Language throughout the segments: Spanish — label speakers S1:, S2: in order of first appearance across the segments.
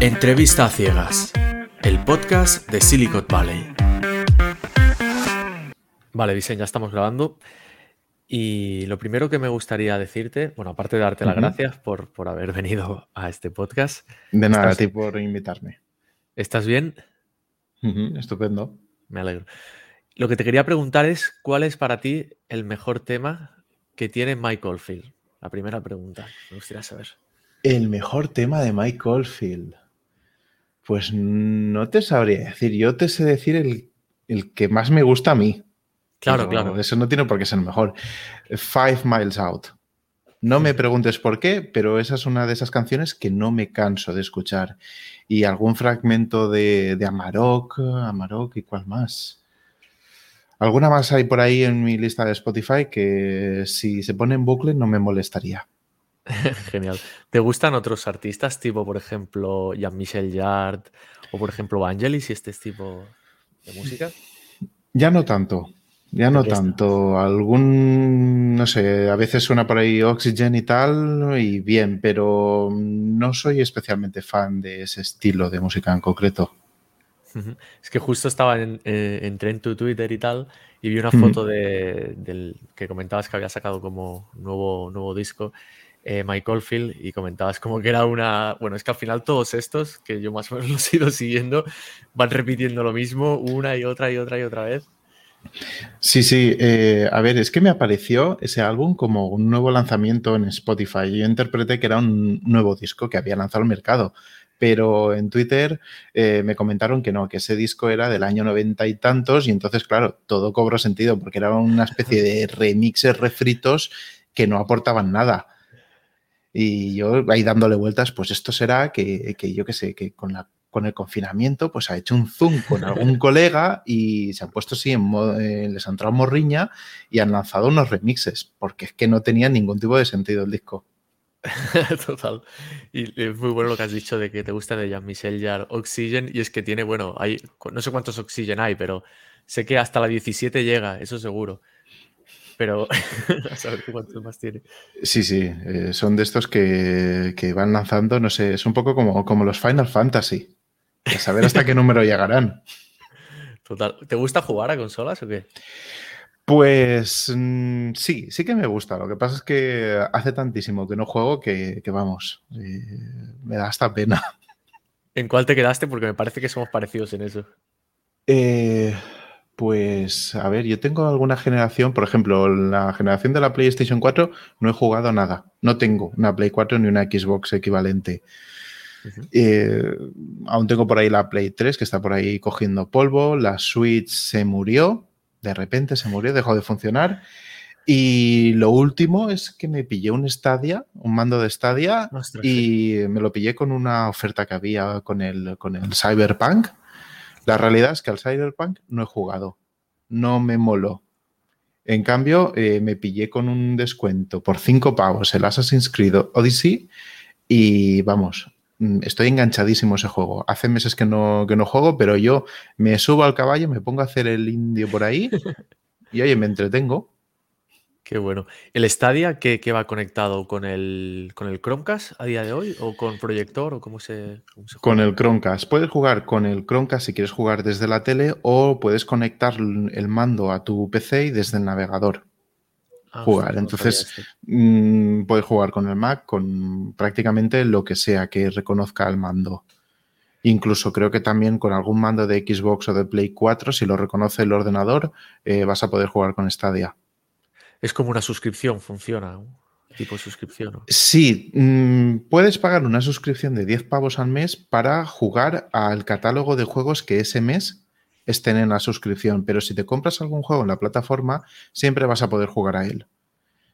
S1: Entrevista a ciegas, el podcast de Silicon Valley.
S2: Vale, Vicen, ya estamos grabando. Y lo primero que me gustaría decirte, bueno, aparte de darte las gracias por, por, haber venido a este podcast.
S3: De nada, a ti por invitarme.
S2: ¿Estás bien?
S3: estupendo.
S2: Me alegro. Lo que te quería preguntar es, ¿cuál es para ti el mejor tema que tiene Mike Oldfield? La primera pregunta, me gustaría saber.
S3: El mejor tema de Mike Oldfield. Pues no te sabría decir. Yo te sé decir el, el que más me gusta a mí.
S2: Claro, claro.
S3: Eso no tiene por qué ser mejor. Five Miles Out. No me preguntes por qué, pero esa es una de esas canciones que no me canso de escuchar. Y algún fragmento de, de Amarok, Amarok y cuál más. Alguna más hay por ahí en mi lista de Spotify que si se pone en bucle no me molestaría.
S2: Genial. ¿Te gustan otros artistas, tipo, por ejemplo, Jean-Michel Jarre o, por ejemplo, Vangelis y este tipo de música?
S3: Ya no tanto. Ya no tanto. Algún, no sé, a veces suena por ahí Oxygen y tal, y bien, pero no soy especialmente fan de ese estilo de música en concreto.
S2: Es que justo estaba en, eh, entré en tu Twitter y tal y vi una foto de, del que comentabas que había sacado como nuevo, nuevo disco, eh, Mike Oldfield, y comentabas como que era una... Bueno, es que al final todos estos, que yo más o menos los he ido siguiendo, van repitiendo lo mismo una y otra y otra y otra vez.
S3: Sí, sí. Eh, a ver, es que me apareció ese álbum como un nuevo lanzamiento en Spotify. Yo interpreté que era un nuevo disco que había lanzado al mercado pero en Twitter eh, me comentaron que no, que ese disco era del año noventa y tantos y entonces, claro, todo cobró sentido porque era una especie de remixes refritos que no aportaban nada. Y yo ahí dándole vueltas, pues esto será que, yo qué sé, que con, la, con el confinamiento, pues ha hecho un zoom con algún colega y se han puesto así, en eh, les han entrado morriña y han lanzado unos remixes, porque es que no tenía ningún tipo de sentido el disco.
S2: Total. Y es muy bueno lo que has dicho de que te gusta de Jean-Michel Jarre Oxygen. Y es que tiene, bueno, hay, no sé cuántos Oxygen hay, pero sé que hasta la 17 llega, eso seguro. Pero a saber cuántos más tiene.
S3: Sí, sí, eh, son de estos que, que, van lanzando, no sé, es un poco como, como los Final Fantasy. A saber hasta qué número llegarán.
S2: Total. ¿Te gusta jugar a consolas o qué?
S3: Pues mm, sí, sí que me gusta. Lo que pasa es que hace tantísimo que no juego que, vamos, eh, me da hasta pena.
S2: ¿En cuál te quedaste? Porque me parece que somos parecidos en eso.
S3: Eh, pues, a ver, yo tengo alguna generación, por ejemplo, la generación de la PlayStation 4 no he jugado nada. No tengo una Play 4 ni una Xbox equivalente. Eh, aún tengo por ahí la Play 3 que está por ahí cogiendo polvo. La Switch se murió de repente se murió, dejó de funcionar. Y lo último es que me pillé un Stadia, un mando de Stadia, y me lo pillé con una oferta que había con el, con el Cyberpunk. La realidad es que al Cyberpunk no he jugado, no me moló. En cambio, eh, me pillé con un descuento por cinco pavos el Assassin's Creed Odyssey y vamos, Mm, estoy enganchadísimo ese juego. Hace meses que no, que no juego, pero yo me subo al caballo, me pongo a hacer el indio por ahí y oye, me entretengo.
S2: Qué bueno. ¿El Stadia qué, va conectado con el, con el Chromecast a día de hoy? ¿O con proyector? ¿O cómo se,
S3: Con el Chromecast. Puedes jugar con el Chromecast si quieres jugar desde la tele o puedes conectar el mando a tu PC y desde el navegador. Ah, jugar. Entonces, mm, puedes jugar con el Mac con prácticamente lo que sea que reconozca el mando. Incluso creo que también con algún mando de Xbox o de Play 4, si lo reconoce el ordenador, eh, vas a poder jugar con Stadia.
S2: Es como una suscripción, funciona. Tipo suscripción.
S3: Sí, mm, puedes pagar una suscripción de 10 pavos al mes para jugar al catálogo de juegos que ese mes estén en la suscripción, pero si te compras algún juego en la plataforma, siempre vas a poder jugar a él.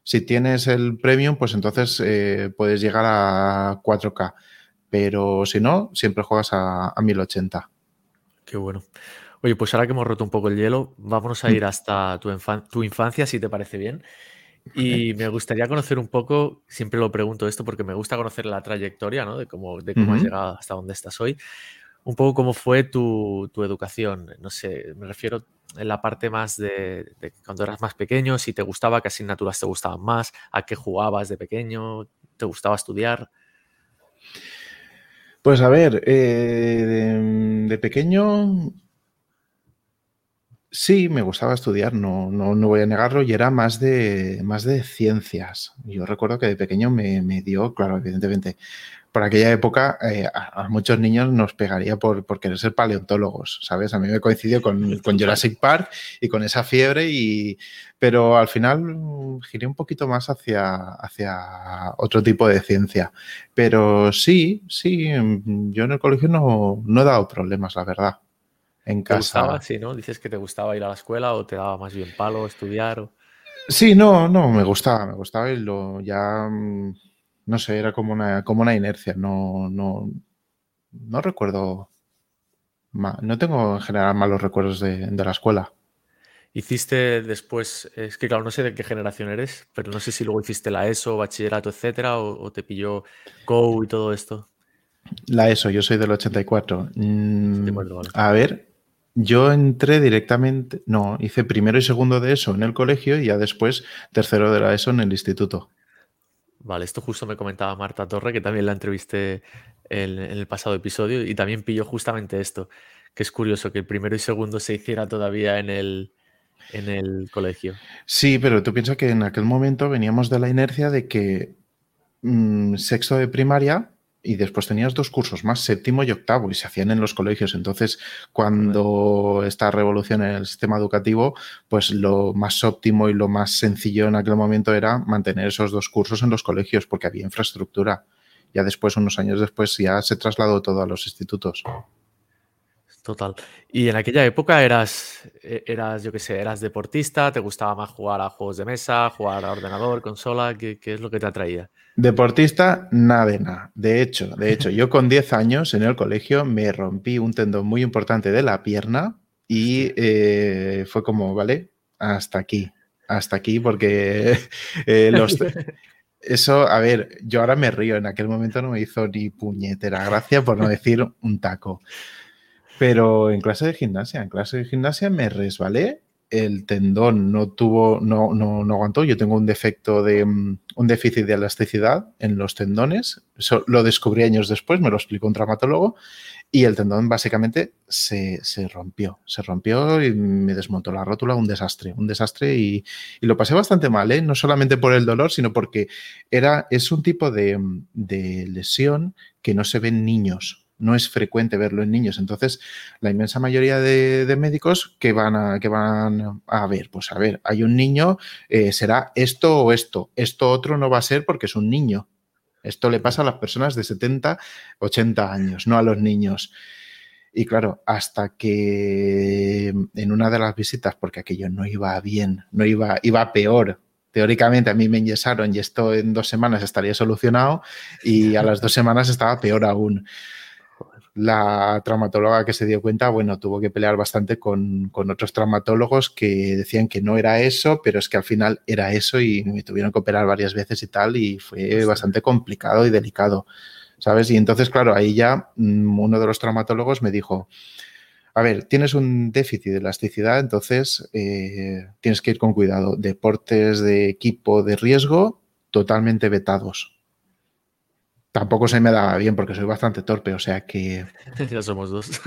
S3: Si tienes el premium, pues entonces eh, puedes llegar a 4K, pero si no, siempre juegas a, 1080.
S2: Qué bueno. Oye, pues ahora que hemos roto un poco el hielo, vámonos a ir mm. hasta tu, tu infancia, si te parece bien. Y me gustaría conocer un poco, siempre lo pregunto esto porque me gusta conocer la trayectoria, ¿no? De cómo, de cómo has llegado hasta donde estás hoy un poco cómo fue tu, educación. No sé, me refiero en la parte más de, cuando eras más pequeño, si te gustaba, qué asignaturas te gustaban más, a qué jugabas de pequeño, te gustaba estudiar.
S3: Pues a ver, eh, de, pequeño sí me gustaba estudiar, no, no, no, voy a negarlo, y era más de, más de ciencias. Yo recuerdo que de pequeño me, me dio, claro, evidentemente, por aquella época eh, a, muchos niños nos pegaría por, por, querer ser paleontólogos, ¿sabes? A mí me coincidió con, con, Jurassic Park y con esa fiebre, y, pero al final mm, giré un poquito más hacia, hacia otro tipo de ciencia. Pero sí, sí, mm, yo en el colegio no, no he dado problemas, la verdad. En casa.
S2: ¿Te gustaba? Sí, ¿no? Dices que te gustaba ir a la escuela o te daba más bien palo estudiar. O...
S3: Sí, no, no, me gustaba, me gustaba y lo ya mm, no sé, era como una, como una inercia, no, no, no recuerdo, no tengo en general malos recuerdos de, la escuela.
S2: Hiciste después, es que claro, no sé de qué generación eres, pero no sé si luego hiciste la ESO, bachillerato, etcétera, o, te pilló COU y todo esto.
S3: La ESO, yo soy del 84. Mm, a ver, yo entré directamente, no, hice primero y segundo de ESO en el colegio y ya después tercero de la ESO en el instituto.
S2: Vale, esto justo me comentaba Marta Torre, que también la entrevisté en, el pasado episodio, y también pilló justamente esto, que es curioso que el primero y segundo se hiciera todavía en el, en el colegio.
S3: Sí, pero tú piensas que en aquel momento veníamos de la inercia de que mm, sexto de primaria y después tenías dos cursos más, séptimo y octavo, y se hacían en los colegios. Entonces, cuando esta revolución en el sistema educativo, pues lo más óptimo y lo más sencillo en aquel momento era mantener esos dos cursos en los colegios, porque había infraestructura. Ya después, unos años después, ya se trasladó todo a los institutos.
S2: Total. Y en aquella época eras, e, eras yo qué sé, eras deportista, te gustaba más jugar a juegos de mesa, jugar a ordenador, consola, ¿qué, qué es lo que te atraía?
S3: Deportista, nada de nada. De hecho, de hecho, yo con 10 años en el colegio me rompí un tendón muy importante de la pierna y eh, fue como, vale, hasta aquí, hasta aquí, porque eh, los... Eso, a ver, yo ahora me río, en aquel momento no me hizo ni puñetera gracia, por no decir un taco. Pero en clase de gimnasia, en clase de gimnasia me resbalé, el tendón no tuvo, no, no, no aguantó. Yo tengo un defecto de mm, un déficit de elasticidad en los tendones. Eso lo descubrí años después, me lo explicó un traumatólogo. Y el tendón básicamente se, se, rompió, se rompió y me desmontó la rótula, un desastre, un desastre y, y lo pasé bastante mal, ¿eh? no solamente por el dolor, sino porque era, es un tipo de, de lesión que no se ve en niños, no es frecuente verlo en niños. Entonces, la inmensa mayoría de, médicos que van, a, que van a ver, pues a ver, hay un niño, eh, será esto o esto, esto otro no va a ser porque es un niño. Esto le pasa a las personas de 70, 80 años, no a los niños. Y claro, hasta que en una de las visitas, porque aquello no iba bien, no iba, iba peor, teóricamente a mí me enyesaron y esto en dos semanas estaría solucionado y a las dos semanas estaba peor aún la traumatóloga que se dio cuenta, bueno, tuvo que pelear bastante con, otros traumatólogos que decían que no era eso, pero es que al final era eso y me tuvieron que operar varias veces y tal, y fue bastante complicado y delicado, ¿sabes? Y entonces, claro, ahí ya mm, uno de los traumatólogos me dijo, a ver, tienes un déficit de elasticidad, entonces eh, tienes que ir con cuidado. Deportes de equipo de riesgo totalmente vetados tampoco se me daba bien porque soy bastante torpe, o sea que...
S2: ya somos dos.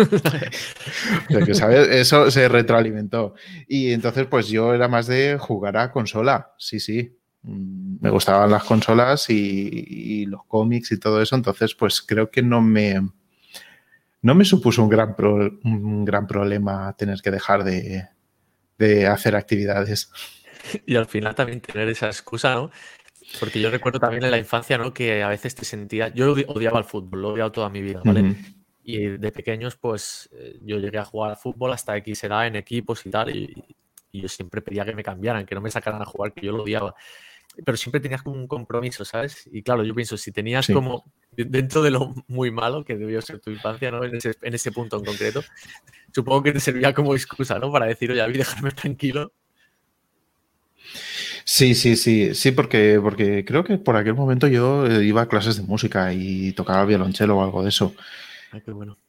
S3: Eso se retroalimentó. Y entonces pues yo era más de jugar a consola, sí, sí. Mm, me gustaban las consolas y, los cómics y todo eso, entonces pues creo que no me... No me supuso un gran, un gran problema tener que dejar de, de hacer actividades.
S2: Y al final también tener esa excusa, ¿no? Porque yo recuerdo también en la infancia, ¿no? Que a veces te sentía. Yo odiaba el fútbol, lo he odiado toda mi vida, ¿vale? Y de pequeños, pues eh, yo llegué a jugar al fútbol hasta X edad en equipos y tal, y, yo siempre pedía que me cambiaran, que no me sacaran a jugar, que yo lo odiaba. Pero siempre tenías como un compromiso, ¿sabes? Y claro, yo pienso, si tenías como dentro de lo muy malo que debió ser tu infancia, ¿no? En ese, en ese punto en concreto, supongo que te servía como excusa, ¿no? Para decir, oye, a mí dejarme tranquilo
S3: Sí, sí, sí, sí, porque, porque creo que por aquel momento yo eh, iba a clases de música y tocaba violonchelo o algo de eso.
S2: Ay, qué bueno.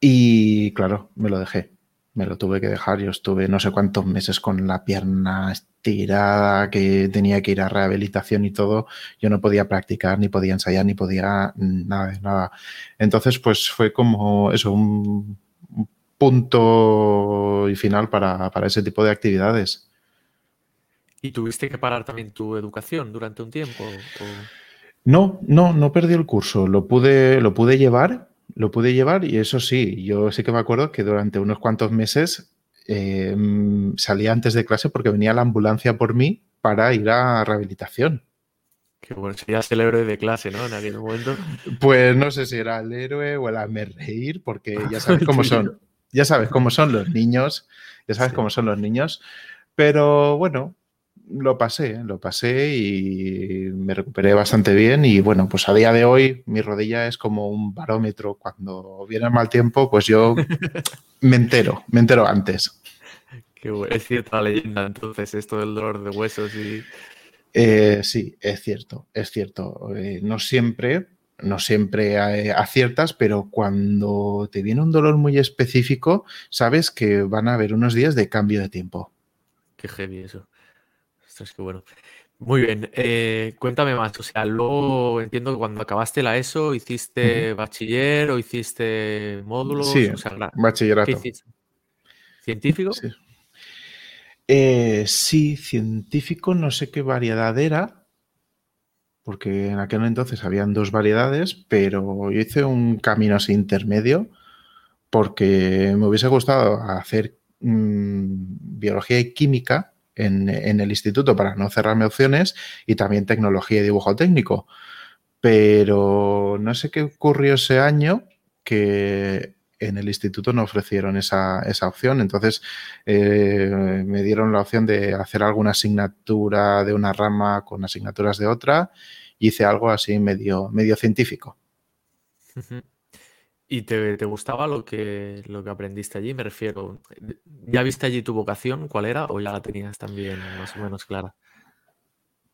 S3: Y claro, me lo dejé. me lo tuve que dejar. Yo estuve no sé cuántos meses con la pierna estirada, que tenía que ir a rehabilitación y todo. Yo no podía practicar, ni podía ensayar, ni podía nada de nada. Entonces, pues fue como eso, un, punto y final para, ese tipo de actividades.
S2: ¿Y tuviste que parar también tu educación durante un tiempo?
S3: No, no, no perdí el curso. Lo pude, lo pude llevar, lo pude llevar y eso sí, yo sí que me acuerdo que durante unos cuantos meses eh, salía antes de clase porque venía la ambulancia por mí para ir a rehabilitación.
S2: Qué bueno, serías el héroe de clase, ¿no? En aquel momento.
S3: Pues no sé si era el héroe o el me reír, porque ya sabes cómo son. Ya sabes cómo son los niños. Ya sabes cómo son los niños. Pero bueno, lo pasé, lo pasé y me recuperé bastante bien y bueno, pues a día de hoy mi rodilla es como un barómetro. Cuando viene el mal tiempo, pues yo me entero, me entero antes.
S2: Qué bueno. Es cierta la leyenda entonces, esto del dolor de huesos y...
S3: Eh, sí, es cierto, es cierto. Eh, no siempre, no siempre aciertas, pero cuando te viene un dolor muy específico, sabes que van a haber unos días de cambio de tiempo.
S2: Qué heavy eso qué bueno. Muy bien, eh, cuéntame más. O sea, luego entiendo que cuando acabaste la ESO, ¿hiciste bachiller o hiciste módulos?
S3: Sí, bachillerato.
S2: ¿Científico?
S3: Eh, sí. científico, no sé qué variedad era, porque en aquel entonces habían dos variedades, pero yo hice un camino así intermedio porque me hubiese gustado hacer mm, biología y química en, el instituto para no cerrarme opciones y también tecnología y dibujo técnico. Pero no sé qué ocurrió ese año que en el instituto no ofrecieron esa, opción. Entonces eh, me dieron la opción de hacer alguna asignatura de una rama con asignaturas de otra. Hice algo así medio, medio científico.
S2: ¿Y te, gustaba lo que, lo que aprendiste allí? Me refiero, ¿ya viste allí tu vocación? ¿Cuál era? ¿O ya la tenías también más o menos clara?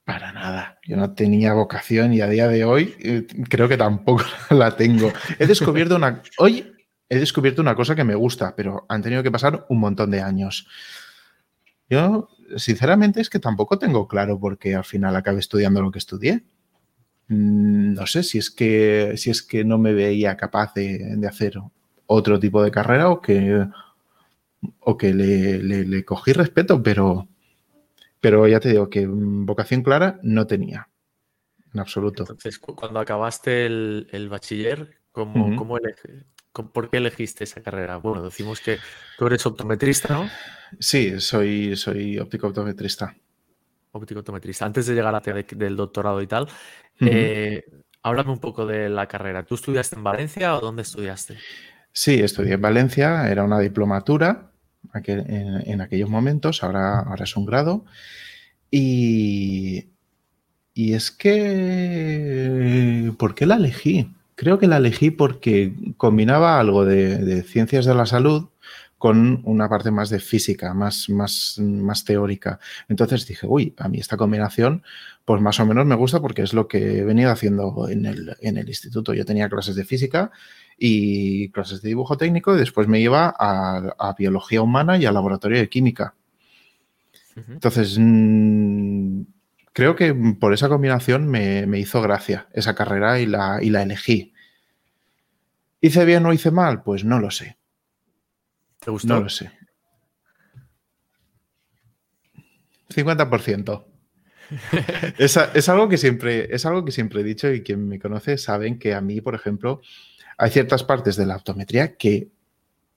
S3: Para nada. Yo no tenía vocación y a día de hoy eh, creo que tampoco la tengo. He descubierto una. Hoy he descubierto una cosa que me gusta, pero han tenido que pasar un montón de años. Yo, sinceramente, es que tampoco tengo claro por qué al final acabé estudiando lo que estudié. Mm, no sé si es que, si es que no me veía capaz de, hacer otro tipo de carrera o que, o que le, cogí respeto, pero, pero ya te digo que vocación clara no tenía, en absoluto.
S2: Entonces, cuando acabaste el, bachiller, ¿cómo, ¿por qué elegiste esa carrera? Bueno, decimos que tú eres optometrista, ¿no?
S3: Sí, soy, soy óptico optometrista
S2: óptico optometrista. Antes de llegar a del doctorado y tal, eh, háblame un poco de la carrera. ¿Tú estudiaste en Valencia o dónde estudiaste?
S3: Sí, estudié en Valencia, era una diplomatura en, aquellos momentos, ahora, ahora es un grado. Y, y es que, ¿por qué la elegí? Creo que la elegí porque combinaba algo de ciencias de la salud con una parte más de física, más, más, más teórica. Entonces dije, uy, a mí esta combinación, pues más o menos me gusta porque es lo que he venido haciendo en el, en el instituto. Yo tenía clases de física y clases de dibujo técnico y después me iba a, biología humana y al laboratorio de química. Entonces, mm, creo que por esa combinación me, me, hizo gracia esa carrera y la, y la elegí. ¿Hice bien o hice mal? Pues no lo sé.
S2: ¿Te gustó?
S3: No lo sé. 50%. es, es, algo que siempre, es algo que siempre he dicho y quien me conoce saben que a mí, por ejemplo, hay ciertas partes de la optometría que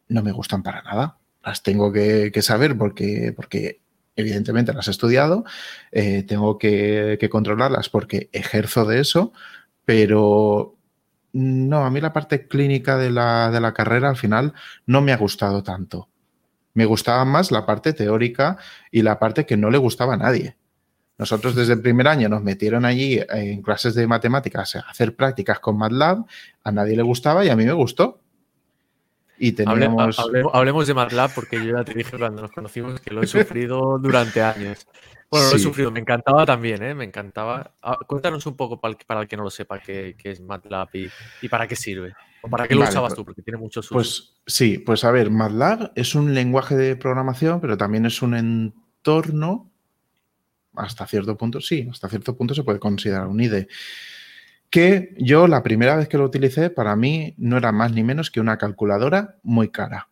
S3: no me gustan para nada. Las tengo que, saber porque, porque evidentemente las he estudiado, eh, tengo que, que, controlarlas porque ejerzo de eso, pero no, a mí la parte clínica de la, carrera al final no me ha gustado tanto. Me gustaba más la parte teórica y la parte que no le gustaba a nadie. Nosotros desde el primer año nos metieron allí en clases de matemáticas a hacer prácticas con MATLAB, a nadie le gustaba y a mí me gustó.
S2: Y teníamos... hablemos de MATLAB porque yo ya te dije cuando nos conocimos que lo he sufrido durante años. Bueno, lo he sufrido, me encantaba también, ¿eh? Me encantaba. Ah, cuéntanos un poco para el, que no lo sepa qué, es MATLAB y, para qué sirve. para qué lo usabas pues tú? Porque tiene muchos
S3: usos. Pues sí, pues a ver, MATLAB es un lenguaje de programación, pero también es un entorno, hasta cierto punto, sí, hasta cierto punto se puede considerar un IDE. Que yo la primera vez que lo utilicé, para mí no era más ni menos que una calculadora muy cara.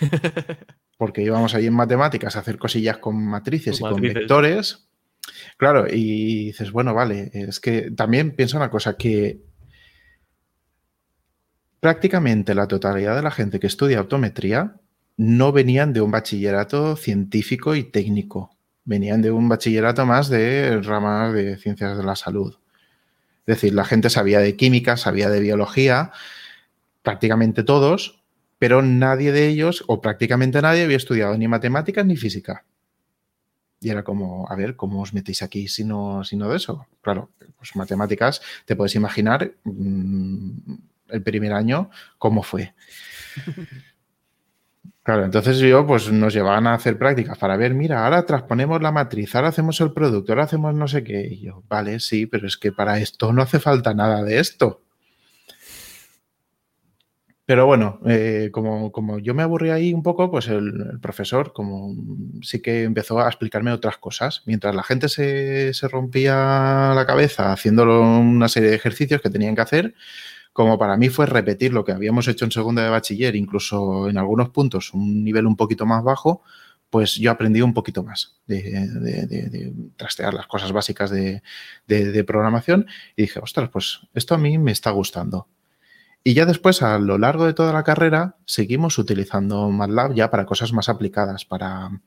S3: Porque íbamos ahí en matemáticas a hacer cosillas con matrices y con vectores. Claro, y dices, bueno, vale, es que también piensa una cosa, que prácticamente la totalidad de la gente que estudia optometría no venían de un bachillerato científico y técnico, venían de un bachillerato más de ramas de ciencias de la salud. Es decir, la gente sabía de química, sabía de biología, prácticamente todos, pero nadie de ellos, o prácticamente nadie, había estudiado ni matemáticas ni física. Y era como, a ver, ¿cómo os metéis aquí si no, de eso? Claro, pues matemáticas, te puedes imaginar mm, el primer año cómo fue. Claro, entonces yo, pues nos llevaban a hacer prácticas para ver, mira, ahora transponemos la matriz, ahora hacemos el producto, ahora hacemos no sé qué. Y yo, vale, sí, pero es que para esto no hace falta nada de esto. Pero bueno, eh, como, yo me aburrí ahí un poco, pues el, profesor como sí que empezó a explicarme otras cosas. Mientras la gente se, se rompía la cabeza haciendo una serie de ejercicios que tenían que hacer, como para mí fue repetir lo que habíamos hecho en segundo de bachiller, incluso en algunos puntos un nivel un poquito más bajo, pues yo aprendí un poquito más de, trastear las cosas básicas de, programación y dije, ostras, pues esto a mí me está gustando. Y ya después, a lo largo de toda la carrera, seguimos utilizando MATLAB ya para cosas más aplicadas, para,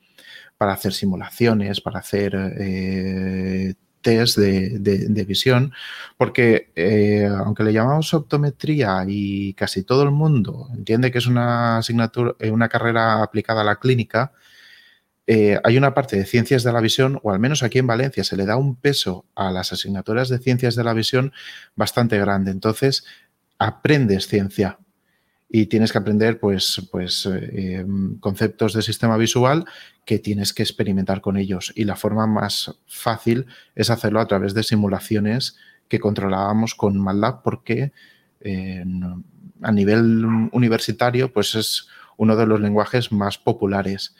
S3: para hacer simulaciones, para hacer eh, de, visión, porque eh, aunque le llamamos optometría y casi todo el mundo entiende que es una asignatura, eh, una carrera aplicada a la clínica, eh, hay una parte de ciencias de la visión, o al menos aquí en Valencia se le da un peso a las asignaturas de ciencias de la visión bastante grande. Entonces, aprendes ciencia, y tienes que aprender pues, pues eh, conceptos de sistema visual que tienes que experimentar con ellos. Y la forma más fácil es hacerlo a través de simulaciones que controlábamos con MATLAB porque eh, a nivel universitario pues es uno de los lenguajes más populares.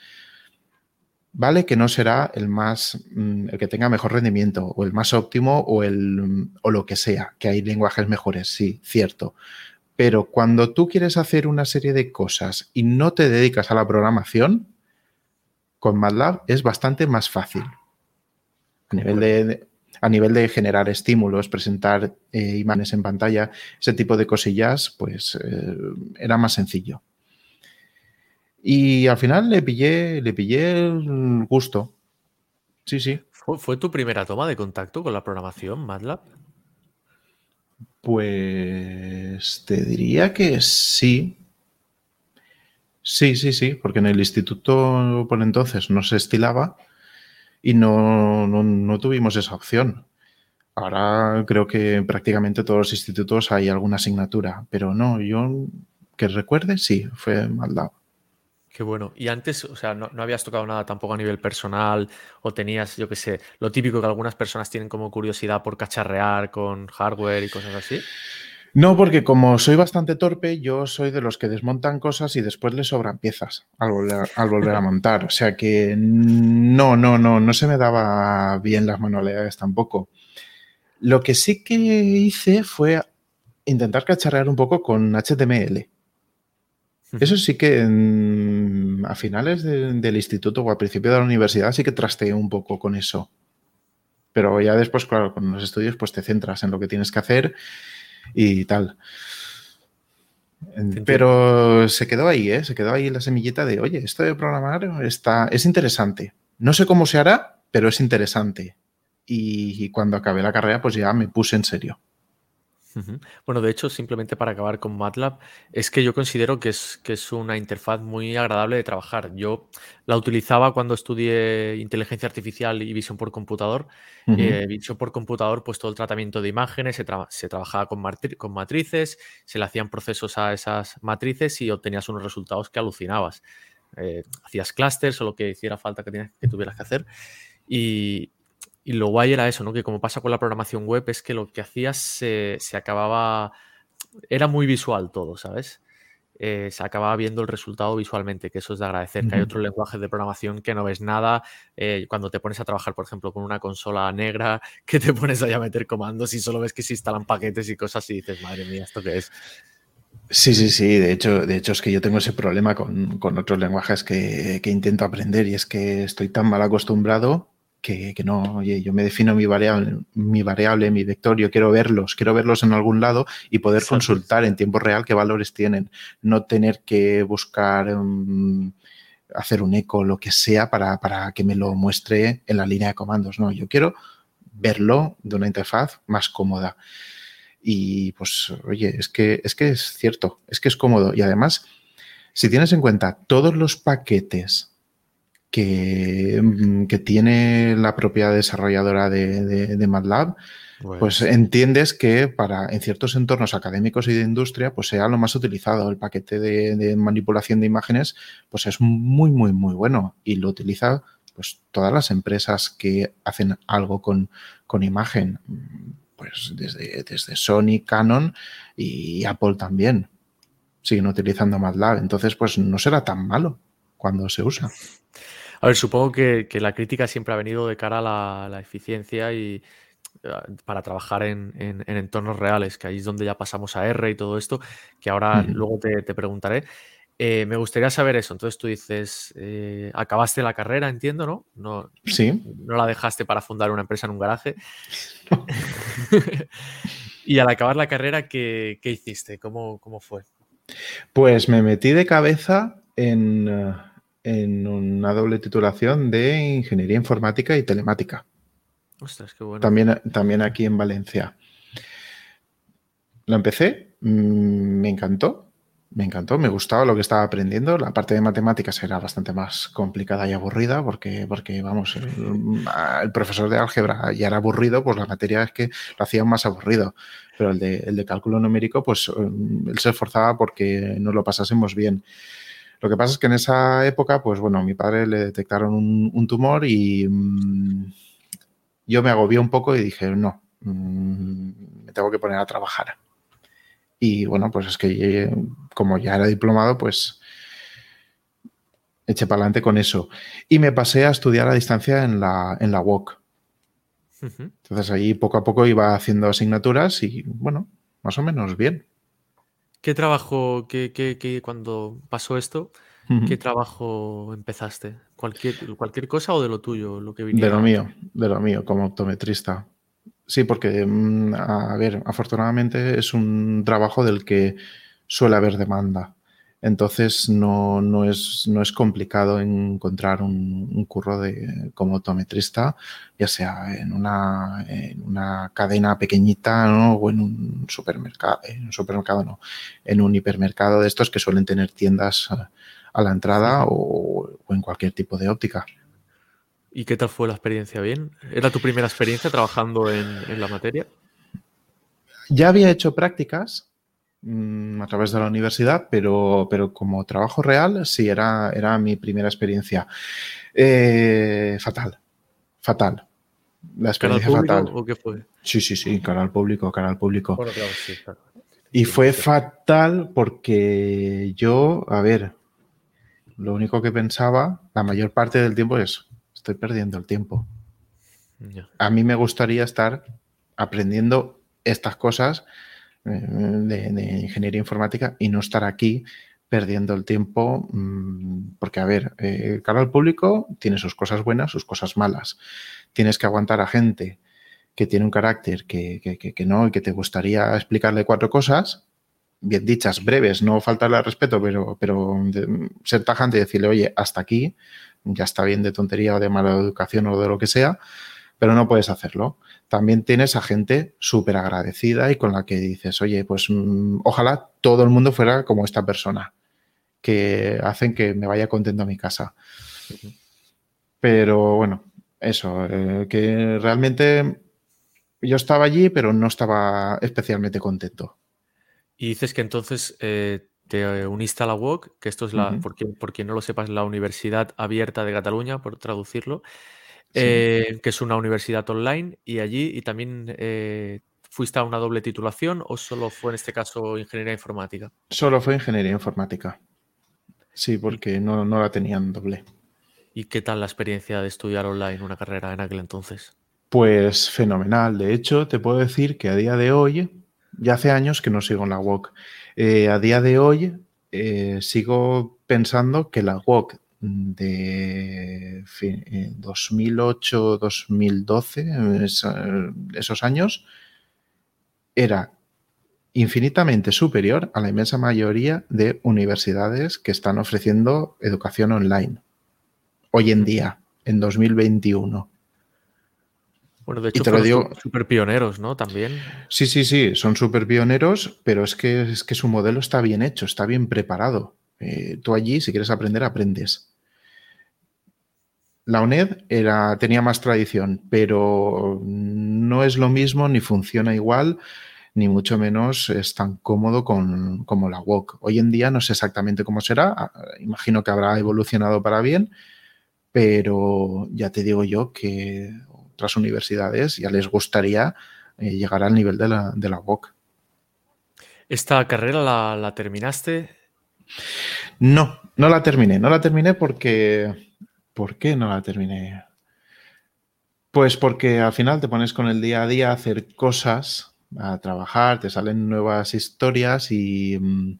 S3: Vale que no será el más mm, el que tenga mejor rendimiento o el más óptimo o el o lo que sea, que hay lenguajes mejores, sí, cierto pero cuando tú quieres hacer una serie de cosas y no te dedicas a la programación, con MATLAB es bastante más fácil. A nivel de, a nivel de generar estímulos, presentar eh, imanes en pantalla, ese tipo de cosillas, pues eh, era más sencillo. Y al final le pillé, le pillé el gusto. Sí, sí.
S2: ¿Fue tu primera toma de contacto con la programación, MATLAB?
S3: Pues te diría que sí. Sí, sí, sí, porque en el instituto por entonces no se estilaba y no, no, tuvimos esa opción. Ahora creo que prácticamente todos los institutos hay alguna asignatura, pero no, yo que recuerde, sí, fue Maldao.
S2: Qué bueno. Y antes, o sea, no, habías tocado nada tampoco a nivel personal o tenías, yo qué sé, lo típico que algunas personas tienen como curiosidad por cacharrear con hardware y cosas así.
S3: No, porque como soy bastante torpe, yo soy de los que desmontan cosas y después le sobran piezas al volver, al volver a montar. O sea que no, no, no, no se me daba bien las manualidades tampoco. Lo que sí que hice fue intentar cacharrear un poco con HTML. Eso sí que a finales del instituto o al principio de la universidad sí que trasteé un poco con eso. Pero ya después, claro, con los estudios pues te centras en lo que tienes que hacer y tal. Pero se quedó ahí, ¿eh? Se quedó ahí la semillita de, oye, esto de programar está, es interesante. No sé cómo se hará, pero es interesante. y cuando acabé la carrera, pues ya me puse en serio.
S2: Bueno, de hecho, simplemente para acabar con MATLAB, es que yo considero que es, que es una interfaz muy agradable de trabajar. Yo la utilizaba cuando estudié inteligencia artificial y visión por computador. Eh, visión por computador, pues todo el tratamiento de imágenes, se, trabajaba con, con, matrices, se le hacían procesos a esas matrices y obtenías unos resultados que alucinabas. Eh, hacías clusters o lo que hiciera falta que, que tuvieras que hacer. Y, y lo guay era eso, ¿no? Que como pasa con la programación web, es que lo que hacías se, acababa era muy visual todo, ¿sabes? Eh, se acababa viendo el resultado visualmente, que eso es de agradecer. Que hay otros lenguajes de programación que no ves nada. Eh, cuando te pones a trabajar, por ejemplo, con una consola negra, que te pones ahí a meter comandos y solo ves que se instalan paquetes y cosas y dices, madre mía, ¿esto qué es?
S3: Sí, sí, sí. De hecho, de hecho es que yo tengo ese problema con, otros lenguajes que, que, intento aprender y es que estoy tan mal acostumbrado que, no, oye, yo me defino mi variable, mi variable, mi vector, yo quiero verlos, quiero verlos en algún lado y poder consultar en tiempo real qué valores tienen, no tener que buscar mm, hacer un eco, lo que sea, para, para, que me lo muestre en la línea de comandos. No, yo quiero verlo de una interfaz más cómoda. Y pues, oye, es que, es que es cierto, es que es cómodo. Y además, si tienes en cuenta todos los paquetes que, mm, que tiene la propia desarrolladora de, MATLAB, pues entiendes que para en ciertos entornos académicos y de industria, pues sea lo más utilizado. El paquete de, manipulación de imágenes, pues es muy, muy, muy bueno y lo utiliza pues todas las empresas que hacen algo con, con imagen, pues desde, desde Sony, Canon y Apple también siguen utilizando MATLAB. Entonces, pues no será tan malo cuando se usa.
S2: A ver, supongo que, la crítica siempre ha venido de cara a la, eficiencia y ah, para trabajar en, entornos reales, que ahí es donde ya pasamos a R y todo esto, que ahora luego te, preguntaré. Eh, me gustaría saber eso. Entonces tú dices, eh, acabaste la carrera, entiendo, ¿no? ¿no?
S3: Sí.
S2: No la dejaste para fundar una empresa en un garaje. y al acabar la carrera, ¿qué, hiciste? ¿Cómo, ¿Cómo, fue?
S3: Pues me metí de cabeza en, eh, en una doble titulación de Ingeniería Informática y Telemática.
S2: Ostras, qué bueno.
S3: También, también aquí en Valencia. Lo empecé, mm, me encantó, me encantó, me gustaba lo que estaba aprendiendo. La parte de matemáticas era bastante más complicada y aburrida porque, porque vamos, el, profesor de álgebra ya era aburrido, pues la materia es que lo hacían más aburrido. Pero el de, el de cálculo numérico, pues mm, él se esforzaba porque nos lo pasásemos bien. Lo que pasa es que en esa época, pues bueno, a mi padre le detectaron un, tumor y mm, yo me agobié un poco y dije, no, mm, me tengo que poner a trabajar. Y bueno, pues es que como ya era diplomado, pues eché para adelante con eso. Y me pasé a estudiar a distancia en la, en la UOC. Entonces ahí poco a poco iba haciendo asignaturas y bueno, más o menos bien.
S2: ¿Qué trabajo, qué, qué, cuando pasó esto, qué trabajo empezaste? ¿Cualquier, ¿Cualquier cosa o de lo tuyo? Lo que
S3: De lo mío, de lo mío, como optometrista. Sí, porque, mm, a ver, afortunadamente es un trabajo del que suele haber demanda. Entonces no, no, es, no es complicado encontrar un, curro de, como optometrista, ya sea en una, en una cadena pequeñita ¿no? o en un supermercado, en un supermercado no, en un hipermercado de estos que suelen tener tiendas a, la entrada o, en cualquier tipo de óptica.
S2: ¿Y qué tal fue la experiencia? ¿Bien? ¿Era tu primera experiencia trabajando en, en la materia?
S3: Ya había hecho prácticas Mm, a través de la universidad, pero, pero como trabajo real, sí, era, era mi primera experiencia. Eh, fatal, fatal. La experiencia fatal.
S2: ¿O qué fue?
S3: Sí, sí, sí, cara al público, cara al público. Y fue fatal porque yo, a ver, lo único que pensaba la mayor parte del tiempo es, estoy perdiendo el tiempo. A mí me gustaría estar aprendiendo estas cosas de, ingeniería informática y no estar aquí perdiendo el tiempo, mm, porque a ver, eh, cara al público tiene sus cosas buenas, sus cosas malas. Tienes que aguantar a gente que tiene un carácter que, que, no y que te gustaría explicarle cuatro cosas, bien dichas, breves, no faltarle al respeto, pero, pero ser tajante y decirle, oye, hasta aquí, ya está bien de tontería o de mala educación o de lo que sea, pero no puedes hacerlo también tienes a gente súper agradecida y con la que dices, oye, pues mm, ojalá todo el mundo fuera como esta persona, que hacen que me vaya contento a mi casa. Pero bueno, eso, eh, que realmente yo estaba allí, pero no estaba especialmente contento.
S2: Y dices que entonces eh, te uniste a la UOC, que esto es la, por, quien, no lo sepas, la Universidad Abierta de Cataluña, por traducirlo. Eh, que es una universidad online, y allí y también eh, fuiste a una doble titulación o solo fue en este caso ingeniería informática?
S3: Solo fue ingeniería informática. Sí, porque no, no la tenían doble.
S2: ¿Y qué tal la experiencia de estudiar online una carrera en aquel entonces?
S3: Pues fenomenal. De hecho, te puedo decir que a día de hoy, ya hace años que no sigo en la WOC, eh, a día de hoy eh, sigo pensando que la WOC de 2008-2012, eh, esos años, era infinitamente superior a la inmensa mayoría de universidades que están ofreciendo educación online hoy en día, en 2021.
S2: Bueno, de hecho, te lo digo, súper pioneros, ¿no? También.
S3: Sí, sí, sí, son súper pioneros, pero es que, es que su modelo está bien hecho, está bien preparado. Eh, tú allí, si quieres aprender, aprendes. La UNED era, tenía más tradición, pero no es lo mismo ni funciona igual, ni mucho menos es tan cómodo con, como la WOC. Hoy en día no sé exactamente cómo será, ah, imagino que habrá evolucionado para bien, pero ya te digo yo que otras universidades ya les gustaría eh, llegar al nivel de la, de la UOC.
S2: ¿Esta carrera la, terminaste?
S3: No, no la terminé. No la terminé porque... ¿Por qué no la terminé? Pues porque al final te pones con el día a día a hacer cosas, a trabajar, te salen nuevas historias y, mm,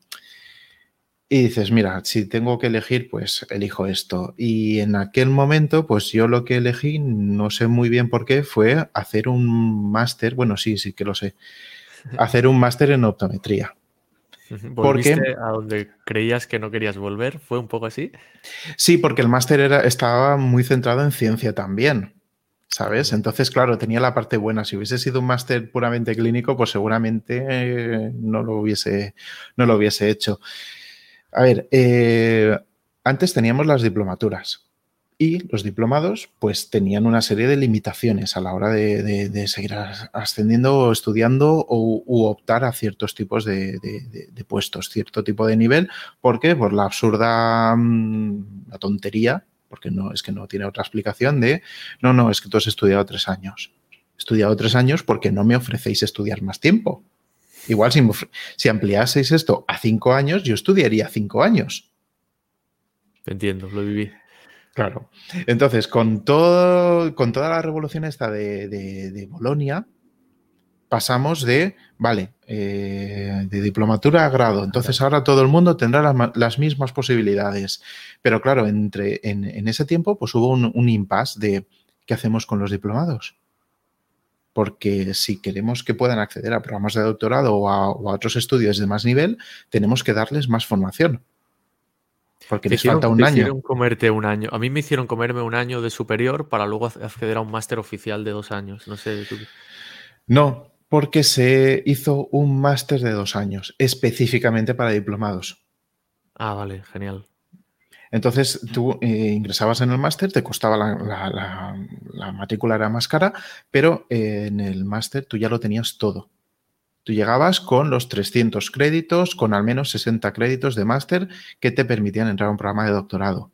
S3: y dices, mira, si tengo que elegir, pues elijo esto. Y en aquel momento, pues yo lo que elegí, no sé muy bien por qué, fue hacer un máster, bueno, sí, sí que lo sé, hacer un máster en optometría.
S2: ¿Volviste porque, a donde creías que no querías volver? ¿Fue un poco así?
S3: Sí, porque el máster era, estaba muy centrado en ciencia también. ¿Sabes? Entonces, claro, tenía la parte buena. Si hubiese sido un máster puramente clínico, pues seguramente eh, no, lo hubiese, no lo hubiese hecho. A ver, eh, antes teníamos las diplomaturas y los diplomados pues tenían una serie de limitaciones a la hora de, seguir ascendiendo o estudiando o, u optar a ciertos tipos de, puestos, cierto tipo de nivel. ¿Por qué? Por la absurda, mm, la tontería, porque no es que no tiene otra explicación de, no, no, es que tú has estudiado tres años. He estudiado tres años porque no me ofrecéis estudiar más tiempo. Igual si, si ampliaseis esto a cinco años, yo estudiaría cinco años.
S2: entiendo, lo viví.
S3: Claro. Entonces, con, todo, con toda la revolución esta de, de, Bolonia, pasamos de, vale, eh, de diplomatura a grado. Entonces ahora todo el mundo tendrá las, mismas posibilidades. Pero claro, entre, en, ese tiempo pues hubo un, un impasse de qué hacemos con los diplomados porque si queremos que puedan acceder a programas de doctorado o a, otros estudios de más nivel, tenemos que darles más formación. Porque les falta un año.
S2: Hicieron comerte un año. A mí me hicieron comerme un año de superior para luego acceder a un máster oficial de dos años. No sé.
S3: No, porque se hizo un máster de dos años, específicamente para diplomados.
S2: Ah, vale, genial.
S3: Entonces tú eh, ingresabas en el máster, te costaba la, matrícula era más cara, pero eh, en el máster tú ya lo tenías todo. Tú llegabas con los 300 créditos, con al menos 60 créditos de máster que te permitían entrar a un programa de doctorado.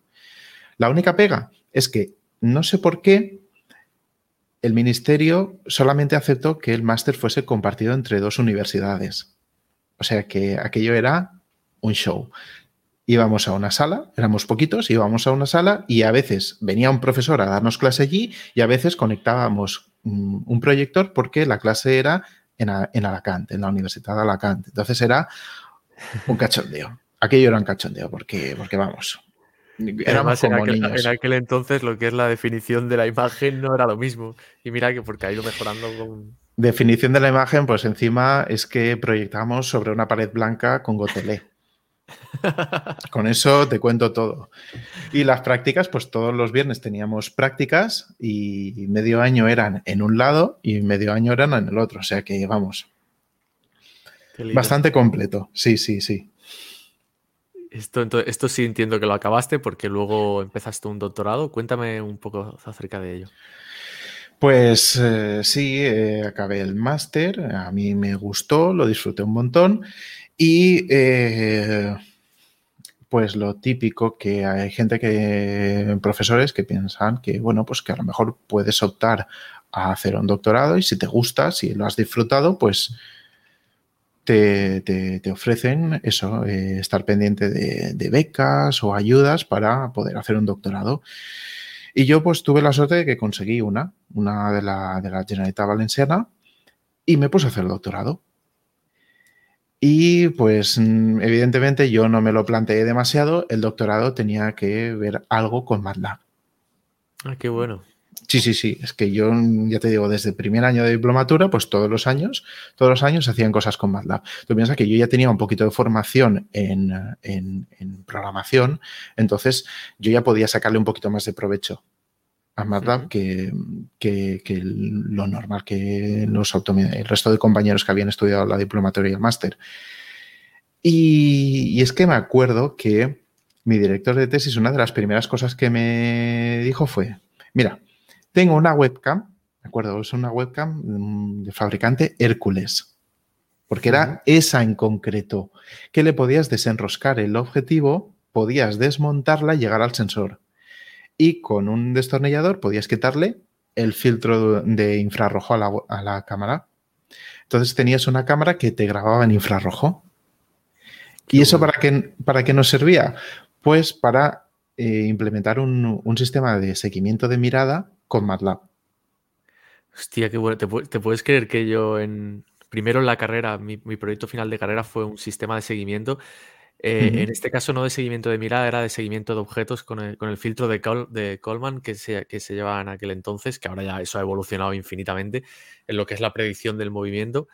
S3: La única pega es que no sé por qué el ministerio solamente aceptó que el máster fuese compartido entre dos universidades. O sea que aquello era un show íbamos a una sala, éramos poquitos, íbamos a una sala y a veces venía un profesor a darnos clase allí y a veces conectábamos mm, un proyector porque la clase era en, en Alacante, en la Universidad de Alacante. Entonces era un cachondeo. Aquello era un cachondeo porque, porque vamos.
S2: Éramos como en, aquel, en aquel entonces lo que es la definición de la imagen no era lo mismo. Y mira que porque ha ido mejorando con...
S3: Definición de la imagen, pues encima es que proyectamos sobre una pared blanca con gotelé. Con eso te cuento todo. Y las prácticas, pues todos los viernes teníamos prácticas y medio año eran en un lado y medio año eran en el otro. O sea que vamos. Bastante completo. Sí, sí, sí.
S2: Esto, esto sí entiendo que lo acabaste porque luego empezaste un doctorado. Cuéntame un poco acerca de ello.
S3: Pues eh, sí, eh, acabé el máster, a mí me gustó, lo disfruté un montón y eh, pues lo típico que hay gente que, profesores que piensan que, bueno, pues que a lo mejor puedes optar a hacer un doctorado y si te gusta, si lo has disfrutado, pues te, ofrecen eso, eh, estar pendiente de, becas o ayudas para poder hacer un doctorado. Y yo pues tuve la suerte de que conseguí una, una de la, de la Generalitat Valenciana y me puse a hacer el doctorado. Y pues mm, evidentemente yo no me lo planteé demasiado, el doctorado tenía que ver algo con MATLAB.
S2: Ah, qué bueno.
S3: Sí, sí, sí. Es que yo, ya te digo, desde el primer año de diplomatura, pues todos los años, todos los años hacían cosas con MATLAB. Tú piensas que yo ya tenía un poquito de formación en, programación, entonces yo ya podía sacarle un poquito más de provecho a MATLAB que, lo normal que los el resto de compañeros que habían estudiado la diplomatura y el máster. Y, y es que me acuerdo que mi director de tesis, una de las primeras cosas que me dijo fue, mira, tengo una webcam, ¿de acuerdo? Es una webcam mm, de fabricante Hércules, porque era esa en concreto, que le podías desenroscar el objetivo, podías desmontarla y llegar al sensor. Y con un destornillador podías quitarle el filtro de infrarrojo a la, cámara. Entonces tenías una cámara que te grababa en infrarrojo. ¿Y eso para qué, para qué nos servía? Pues para eh, implementar un, un, sistema de seguimiento de mirada con MATLAB.
S2: Hostia, qué bueno. ¿Te, puedes creer que yo en... Primero en la carrera, mi, proyecto final de carrera fue un sistema de seguimiento. Eh, en este caso no de seguimiento de mirada, era de seguimiento de objetos con el, filtro de, de Coleman que se, que se llevaba en aquel entonces, que ahora ya eso ha evolucionado infinitamente en lo que es la predicción del movimiento.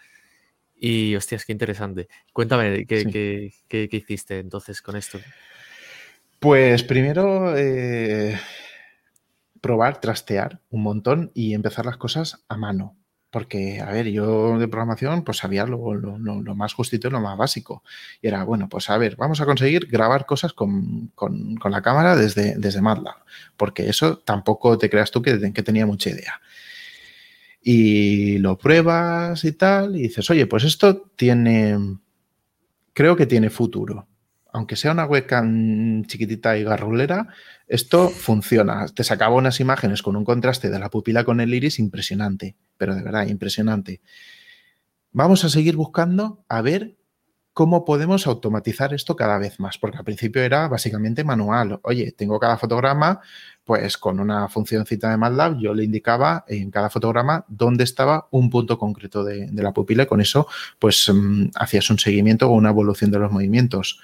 S2: Y hostias, qué interesante. Cuéntame, ¿qué, qué, hiciste entonces con esto?
S3: Pues primero eh, probar, trastear un montón y empezar las cosas a mano. Porque, a ver, yo de programación pues sabía lo, más justito y lo más básico. Y era, bueno, pues a ver, vamos a conseguir grabar cosas con, la cámara desde, desde MATLAB. Porque eso tampoco te creas tú que, que tenía mucha idea. Y lo pruebas y tal, y dices, oye, pues esto tiene, creo que tiene futuro aunque sea una webcam chiquitita y garrulera, esto funciona. Te sacaba unas imágenes con un contraste de la pupila con el iris impresionante, pero de verdad, impresionante. Vamos a seguir buscando a ver cómo podemos automatizar esto cada vez más, porque al principio era básicamente manual. Oye, tengo cada fotograma, pues con una funcióncita de MATLAB yo le indicaba en cada fotograma dónde estaba un punto concreto de, la pupila y con eso pues mm, hacías un seguimiento o una evolución de los movimientos.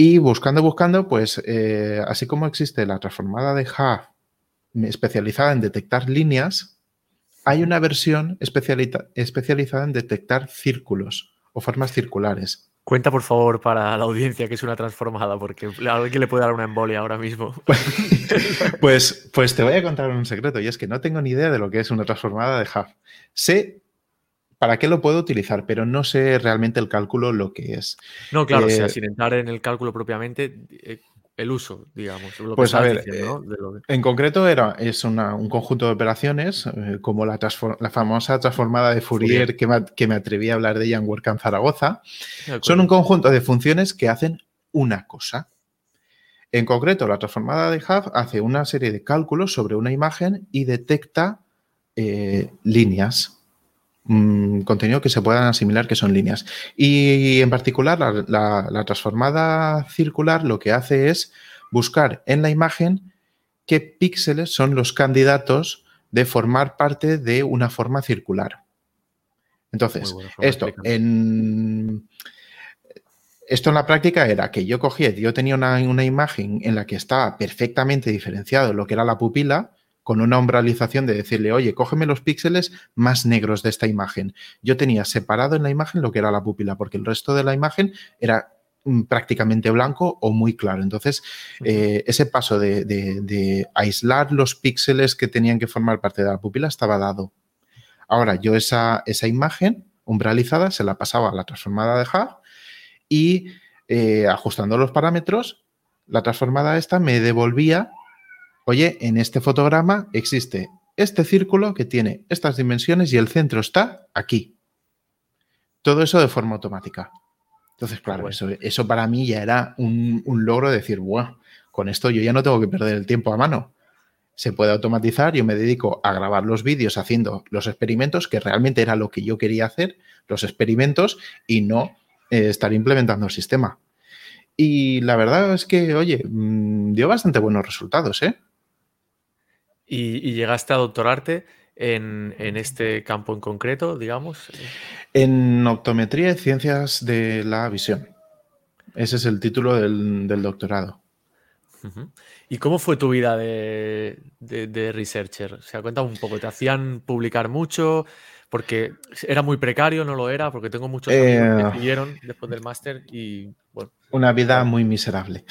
S3: Y buscando, buscando, pues eh, así como existe la transformada de Huff especializada en detectar líneas, hay una versión especializada en detectar círculos o formas circulares.
S2: Cuenta, por favor, para la audiencia que es una transformada, porque a alguien le puede dar una embolia ahora mismo.
S3: Pues, pues te voy a contar un secreto, y es que no tengo ni idea de lo que es una transformada de Huff. Sé para qué lo puedo utilizar, pero no sé realmente el cálculo lo que es.
S2: No, claro, o sea, eh, sin entrar en el cálculo propiamente, eh, el uso, digamos.
S3: pues a ver, eh, en concreto era, es un conjunto de operaciones, como la, la, famosa transformada de Fourier, Que, me, que, me, atreví a hablar de ella en WordCamp Zaragoza. Son un conjunto de funciones que hacen una cosa. En concreto, la transformada de Huff hace una serie de cálculos sobre una imagen y detecta líneas contenido que se puedan asimilar que son líneas. Y en particular, la, transformada circular lo que hace es buscar en la imagen qué píxeles son los candidatos de formar parte de una forma circular. Entonces, esto en, esto en la práctica era que yo cogía, yo tenía una, una, imagen en la que estaba perfectamente diferenciado lo que era la pupila, con una umbralización de decirle, oye, cógeme los píxeles más negros de esta imagen. Yo tenía separado en la imagen lo que era la pupila, porque el resto de la imagen era mm, prácticamente blanco o muy claro. Entonces, eh, ese paso de, aislar los píxeles que tenían que formar parte de la pupila estaba dado. Ahora, yo esa, esa imagen umbralizada se la pasaba a la transformada de Hub y eh, ajustando los parámetros, la transformada esta me devolvía oye, en este fotograma existe este círculo que tiene estas dimensiones y el centro está aquí. Todo eso de forma automática. Entonces, claro, eso, para mí ya era un, logro de decir, bueno, con esto yo ya no tengo que perder el tiempo a mano. se puede automatizar, yo me dedico a grabar los vídeos haciendo los experimentos, que realmente era lo que yo quería hacer, los experimentos, y no eh, estar implementando el sistema. Y la verdad es que, oye, mm, dio bastante buenos resultados, ¿eh?
S2: ¿Y, llegaste a doctorarte en, este campo en concreto, digamos?
S3: En optometría y ciencias de la visión. Ese es el título del, doctorado.
S2: ¿Y cómo fue tu vida de, researcher? O sea, cuéntame un poco. ¿Te hacían publicar mucho? Porque era muy precario, no lo era, porque tengo muchos amigos que siguieron eh, después del máster y bueno.
S3: Una vida muy miserable.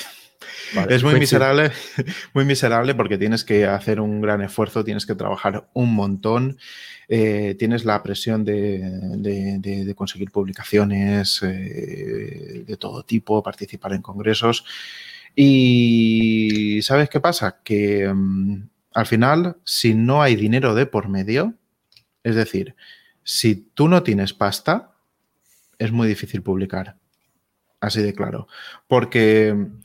S3: Es muy miserable, muy miserable porque tienes que hacer un gran esfuerzo, tienes que trabajar un montón, eh, tienes la presión de, conseguir publicaciones eh, de todo tipo, participar en congresos. Y ¿sabes qué pasa? Que mm, al final, si no hay dinero de por medio, es decir, si tú no tienes pasta, es muy difícil publicar. Así de claro. Porque mm,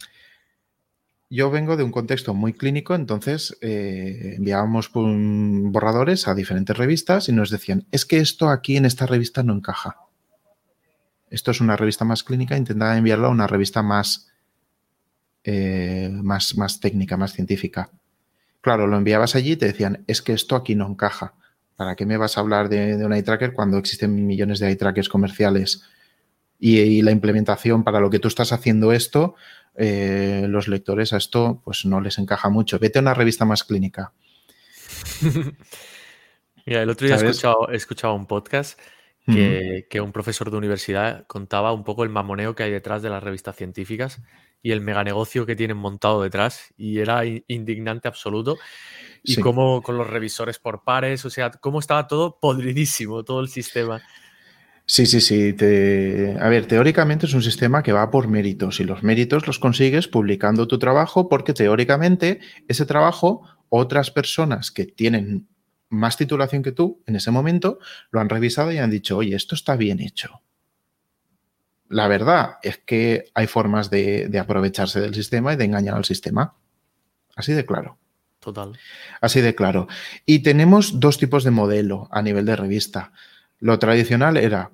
S3: yo vengo de un contexto muy clínico, entonces eh, enviábamos borradores a diferentes revistas y nos decían, es que esto aquí en esta revista no encaja. Esto es una revista más clínica, intentaba enviarlo a una revista más eh, más, más técnica, más científica. Claro, lo enviabas allí y te decían, es que esto aquí no encaja. ¿Para qué me vas a hablar de, un eye tracker cuando existen millones de eye trackers comerciales? Y, la implementación para lo que tú estás haciendo esto, eh, los lectores a esto pues no les encaja mucho. Vete a una revista más clínica.
S2: Mira, el otro día he escuchado, he escuchado, un podcast que, que, un profesor de universidad contaba un poco el mamoneo que hay detrás de las revistas científicas y el meganegocio que tienen montado detrás y era indignante absoluto. Y cómo con los revisores por pares, o sea, cómo estaba todo podridísimo, todo el sistema.
S3: Sí, sí, sí. A ver, teóricamente es un sistema que va por méritos y los méritos los consigues publicando tu trabajo porque teóricamente ese trabajo otras personas que tienen más titulación que tú en ese momento lo han revisado y han dicho, oye, esto está bien hecho. La verdad es que hay formas de, aprovecharse del sistema y de engañar al sistema. Así de claro.
S2: Total.
S3: Así de claro. Y tenemos dos tipos de modelo a nivel de revista. Lo tradicional era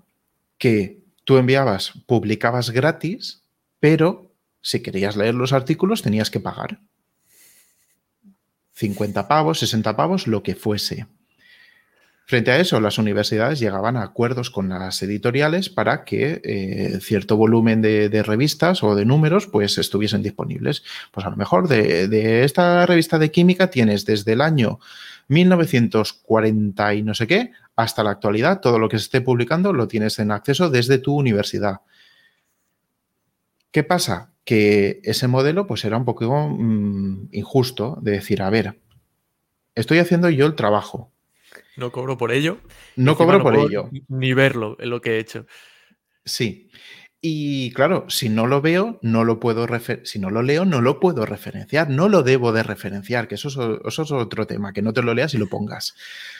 S3: que tú enviabas, publicabas gratis, pero si querías leer los artículos tenías que pagar. 50 pavos, 60 pavos, lo que fuese. Frente a eso, las universidades llegaban a acuerdos con las editoriales para que eh, cierto volumen de, revistas o de números pues estuviesen disponibles. Pues a lo mejor de, esta revista de química tienes desde el año 1940 y no sé qué hasta la actualidad, todo lo que se esté publicando lo tienes en acceso desde tu universidad. ¿Qué pasa? Que ese modelo pues era un poco mm, injusto de decir, a ver, estoy haciendo yo el trabajo,
S2: no cobro por ello.
S3: No cobro por ello.
S2: Ni verlo en lo que he hecho.
S3: Sí. Y claro, si no lo veo, no lo puedo si no lo leo, no lo puedo referenciar, no lo debo de referenciar, que eso es, otro tema, que no te lo leas y lo pongas.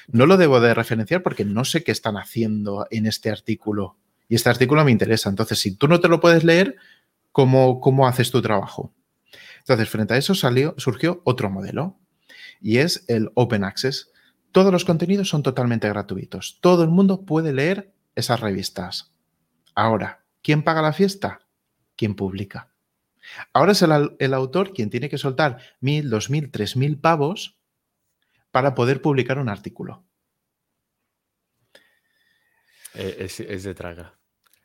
S3: No lo debo de referenciar porque no sé qué están haciendo en este artículo. Y este artículo me interesa. Entonces, si tú no te lo puedes leer, ¿cómo, cómo haces tu trabajo? Entonces, frente a eso salió, surgió otro modelo y es el Open Access. Todos los contenidos son totalmente gratuitos. Todo el mundo puede leer esas revistas. Ahora, ¿quién paga la fiesta? ¿Quién publica? Ahora es el, autor quien tiene que soltar mil, dos mil, tres mil pavos para poder publicar un artículo.
S2: Es, es, de traga.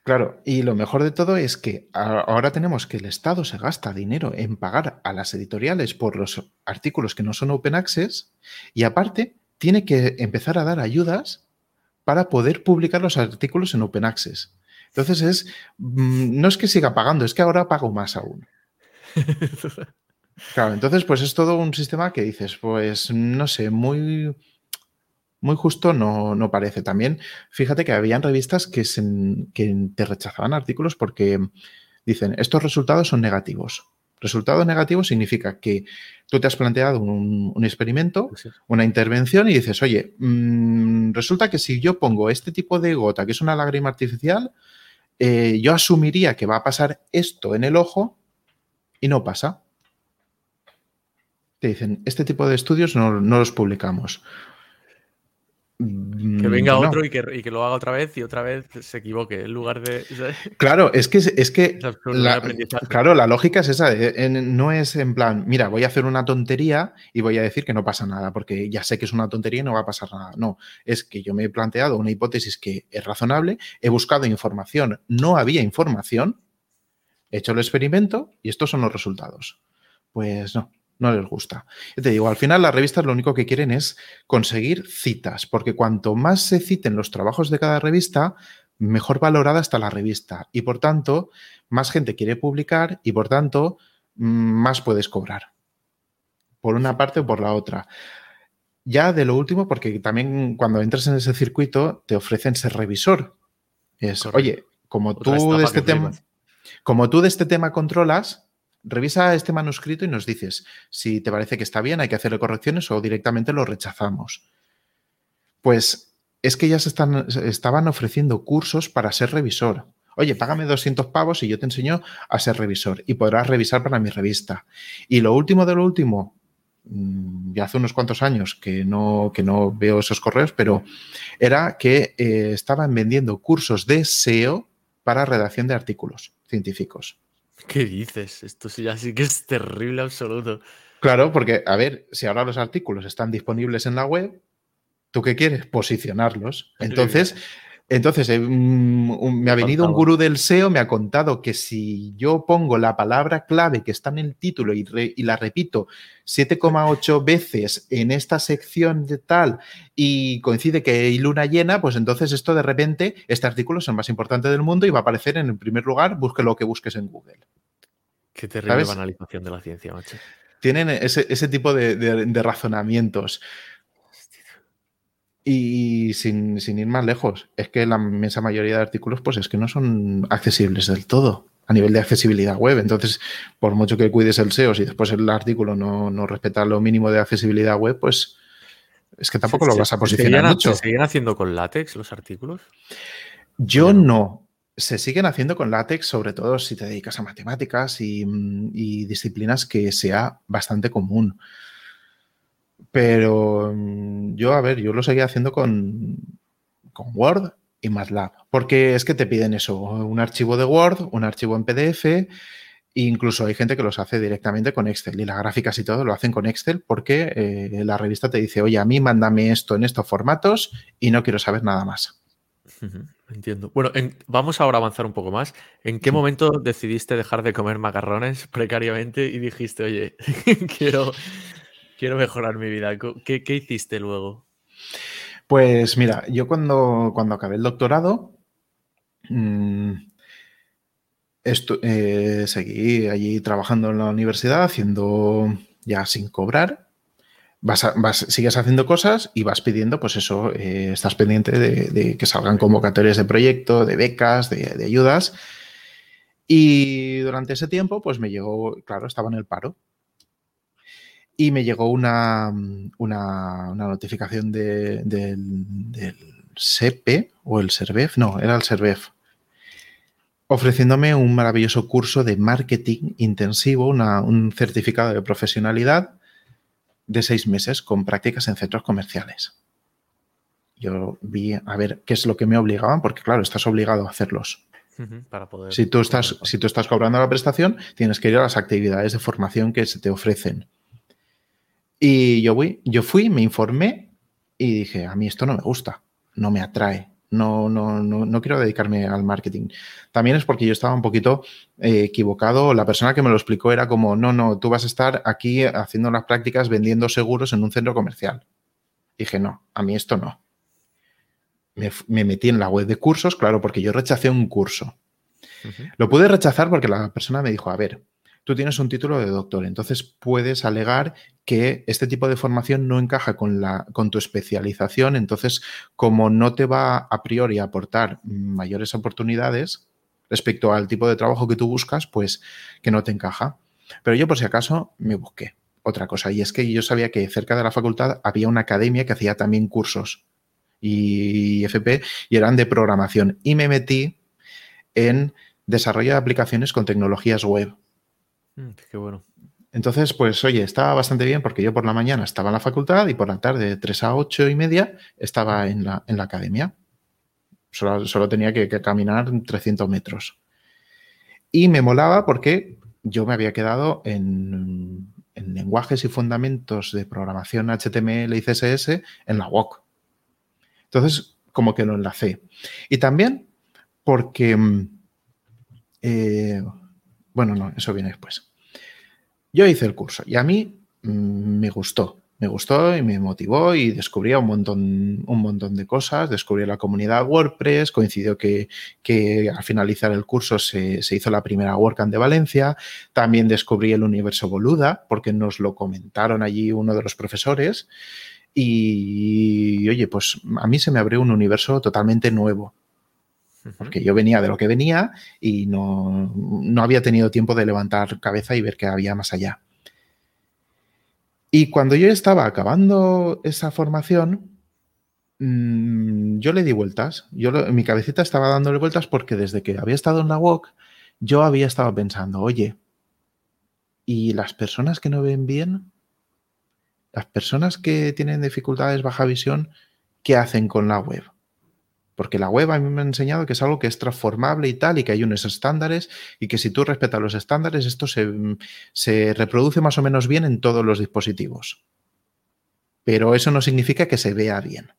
S3: Claro, y lo mejor de todo es que ahora tenemos que el Estado se gasta dinero en pagar a las editoriales por los artículos que no son open access y aparte tiene que empezar a dar ayudas para poder publicar los artículos en Open Access. Entonces es, mm, no es que siga pagando, es que ahora pago más aún. Claro, entonces pues es todo un sistema que dices, pues no sé, muy, muy justo no, no parece. También fíjate que habían revistas que, que te rechazaban artículos porque dicen, estos resultados son negativos. Resultado negativo significa que tú te has planteado un, experimento, una intervención y dices, oye, mm, resulta que si yo pongo este tipo de gota, que es una lágrima artificial, eh, yo asumiría que va a pasar esto en el ojo y no pasa. te dicen, este tipo de estudios no, no los publicamos.
S2: Que venga mm, otro y que, lo haga otra vez y otra vez se equivoque en lugar de.
S3: Claro, es que es que la, claro, la lógica es esa. Eh, no es en plan, mira, voy a hacer una tontería y voy a decir que no pasa nada, porque ya sé que es una tontería y no va a pasar nada. No, es que yo me he planteado una hipótesis que es razonable, he buscado información, no había información, he hecho el experimento y estos son los resultados. Pues no, no les gusta. te digo, al final las revistas lo único que quieren es conseguir citas, porque cuanto más se citen los trabajos de cada revista, mejor valorada está la revista y por tanto más gente quiere publicar y por tanto mm, más puedes cobrar. Por una parte o por la otra. Ya de lo último, porque también cuando entras en ese circuito te ofrecen ser revisor. Es, oye, como tú de este tema, como tú de este tema controlas, revisa este manuscrito y nos dices si te parece que está bien, hay que hacerle correcciones o directamente lo rechazamos. Pues es que ya se estaban ofreciendo cursos para ser revisor. Oye, págame 200 pavos y yo te enseño a ser revisor y podrás revisar para mi revista. Y lo último de lo último, mm, ya hace unos cuantos años que no, que no veo esos correos, pero era que eh, estaban vendiendo cursos de SEO para redacción de artículos científicos.
S2: ¿Qué dices? Esto sí, ya sí que es terrible absoluto.
S3: Claro, porque, a ver, si ahora los artículos están disponibles en la web, ¿tú qué quieres? Posicionarlos. Entonces, entonces eh, me ha venido un gurú del SEO, me ha contado que si yo pongo la palabra clave que está en el título y, y la repito 7,8 veces en esta sección de tal y coincide que hay luna llena, pues entonces esto de repente, este artículo es el más importante del mundo y va a aparecer en el primer lugar, busque lo que busques en Google.
S2: Qué terrible banalización de la ciencia, macho.
S3: Tienen ese, tipo de razonamientos. Y sin, ir más lejos, es que la inmensa mayoría de artículos, pues es que no son accesibles del todo a nivel de accesibilidad web. Entonces, por mucho que cuides el SEO, si después el artículo no, respeta lo mínimo de accesibilidad web, pues es que tampoco lo vas a posicionar mucho.
S2: ¿Se siguen haciendo con látex los artículos?
S3: Yo no. Se siguen haciendo con látex, sobre todo si te dedicas a matemáticas y, y disciplinas que sea bastante común. Pero mm, yo, a ver, yo lo seguía haciendo con, con Word y MATLAB, porque es que te piden eso, un archivo de Word, un archivo en PDF, e incluso hay gente que los hace directamente con Excel y las gráficas y todo lo hacen con Excel porque eh, la revista te dice, oye, a mí mándame esto en estos formatos y no quiero saber nada más.
S2: Entiendo. Bueno, vamos ahora a avanzar un poco más. ¿En qué momento decidiste dejar de comer macarrones precariamente y dijiste, oye, quiero, Quiero mejorar mi vida. ¿Qué, hiciste luego?
S3: Pues mira, yo cuando, cuando acabé el doctorado, mm, eh, seguí allí trabajando en la universidad, haciendo ya sin cobrar. Vas, sigues haciendo cosas y vas pidiendo, pues eso, eh, estás pendiente de, que salgan convocatorias de proyecto, de becas, de ayudas. Y durante ese tiempo, pues me llegó, claro, estaba en el paro y me llegó una, una, notificación del, SEPE o el SERVEF, no, era el SERVEF, ofreciéndome un maravilloso curso de marketing intensivo, un certificado de profesionalidad de seis meses con prácticas en centros comerciales. Yo vi a ver qué es lo que me obligaban, porque claro, estás obligado a hacerlos.
S2: Para poder
S3: si, tú estás, si tú estás cobrando la prestación, tienes que ir a las actividades de formación que se te ofrecen. Y yo, fui, yo fui, me informé y dije, a mí esto no me gusta, no me atrae, no, no, no, no quiero dedicarme al marketing. También es porque yo estaba un poquito eh, equivocado. La persona que me lo explicó era como, no, no, tú vas a estar aquí haciendo las prácticas vendiendo seguros en un centro comercial. Dije, no, a mí esto no. Me, me metí en la web de cursos, claro, porque yo rechacé un curso. Lo pude rechazar porque la persona me dijo, a ver, tú tienes un título de doctor, entonces puedes alegar que este tipo de formación no encaja con, tu especialización, entonces como no te va a priori a aportar mayores oportunidades respecto al tipo de trabajo que tú buscas, pues que no te encaja. Pero yo por si acaso me busqué otra cosa y es que yo sabía que cerca de la facultad había una academia que hacía también cursos y FP y eran de programación y me metí en desarrollo de aplicaciones con tecnologías web
S2: Mm, qué bueno.
S3: Entonces, pues oye, estaba bastante bien porque yo por la mañana estaba en la facultad y por la tarde, de 3 a 8 y media, estaba en la, en la academia. Solo, solo tenía que, caminar 300 metros. Y me molaba porque yo me había quedado en, en lenguajes y fundamentos de programación HTML y CSS en la UOC. Entonces, como que lo enlacé. Y también porque, eh, bueno, no, eso viene después. Yo hice el curso y a mí mmm, me gustó, me gustó y me motivó y descubrí un montón, un montón de cosas. Descubrí la comunidad WordPress, coincidió que, que al finalizar el curso se, se, hizo la primera WordCamp de Valencia. También descubrí el universo Boluda, porque nos lo comentaron allí uno de los profesores. Y oye, pues a mí se me abrió un universo totalmente nuevo porque yo venía de lo que venía y no, no, había tenido tiempo de levantar cabeza y ver qué había más allá. Y cuando yo estaba acabando esa formación, mmm, yo le di vueltas. Yo mi cabecita estaba dándole vueltas porque desde que había estado en la WOC, yo había estado pensando, oye, ¿y las personas que no ven bien? Las personas que tienen dificultades baja visión, ¿qué hacen con la web? Porque la web a mí me ha enseñado que es algo que es transformable y tal, y que hay unos estándares, y que si tú respetas los estándares, esto se, se, reproduce más o menos bien en todos los dispositivos. Pero eso no significa que se vea bien.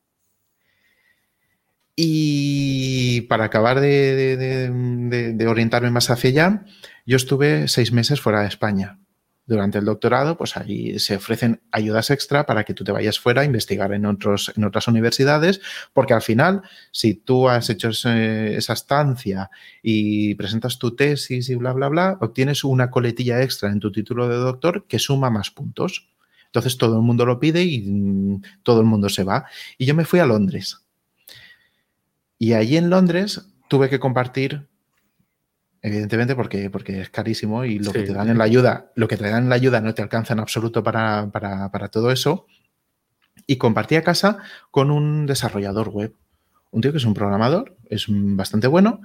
S3: Y para acabar de orientarme más hacia allá, yo estuve seis meses fuera de España durante el doctorado, pues allí se ofrecen ayudas extra para que tú te vayas fuera a investigar en, otros, en otras universidades, porque al final, si tú has hecho esa estancia y presentas tu tesis y bla, bla, bla, obtienes una coletilla extra en tu título de doctor que suma más puntos. Entonces todo el mundo lo pide y mm, todo el mundo se va. Y yo me fui a Londres. Y allí en Londres tuve que compartir evidentemente porque, porque es carísimo y lo sí. que te dan en la ayuda, lo que te dan en la ayuda no te alcanza en absoluto para, para, para todo eso. Y compartí a casa con un desarrollador web, un tío que es un programador, es bastante bueno,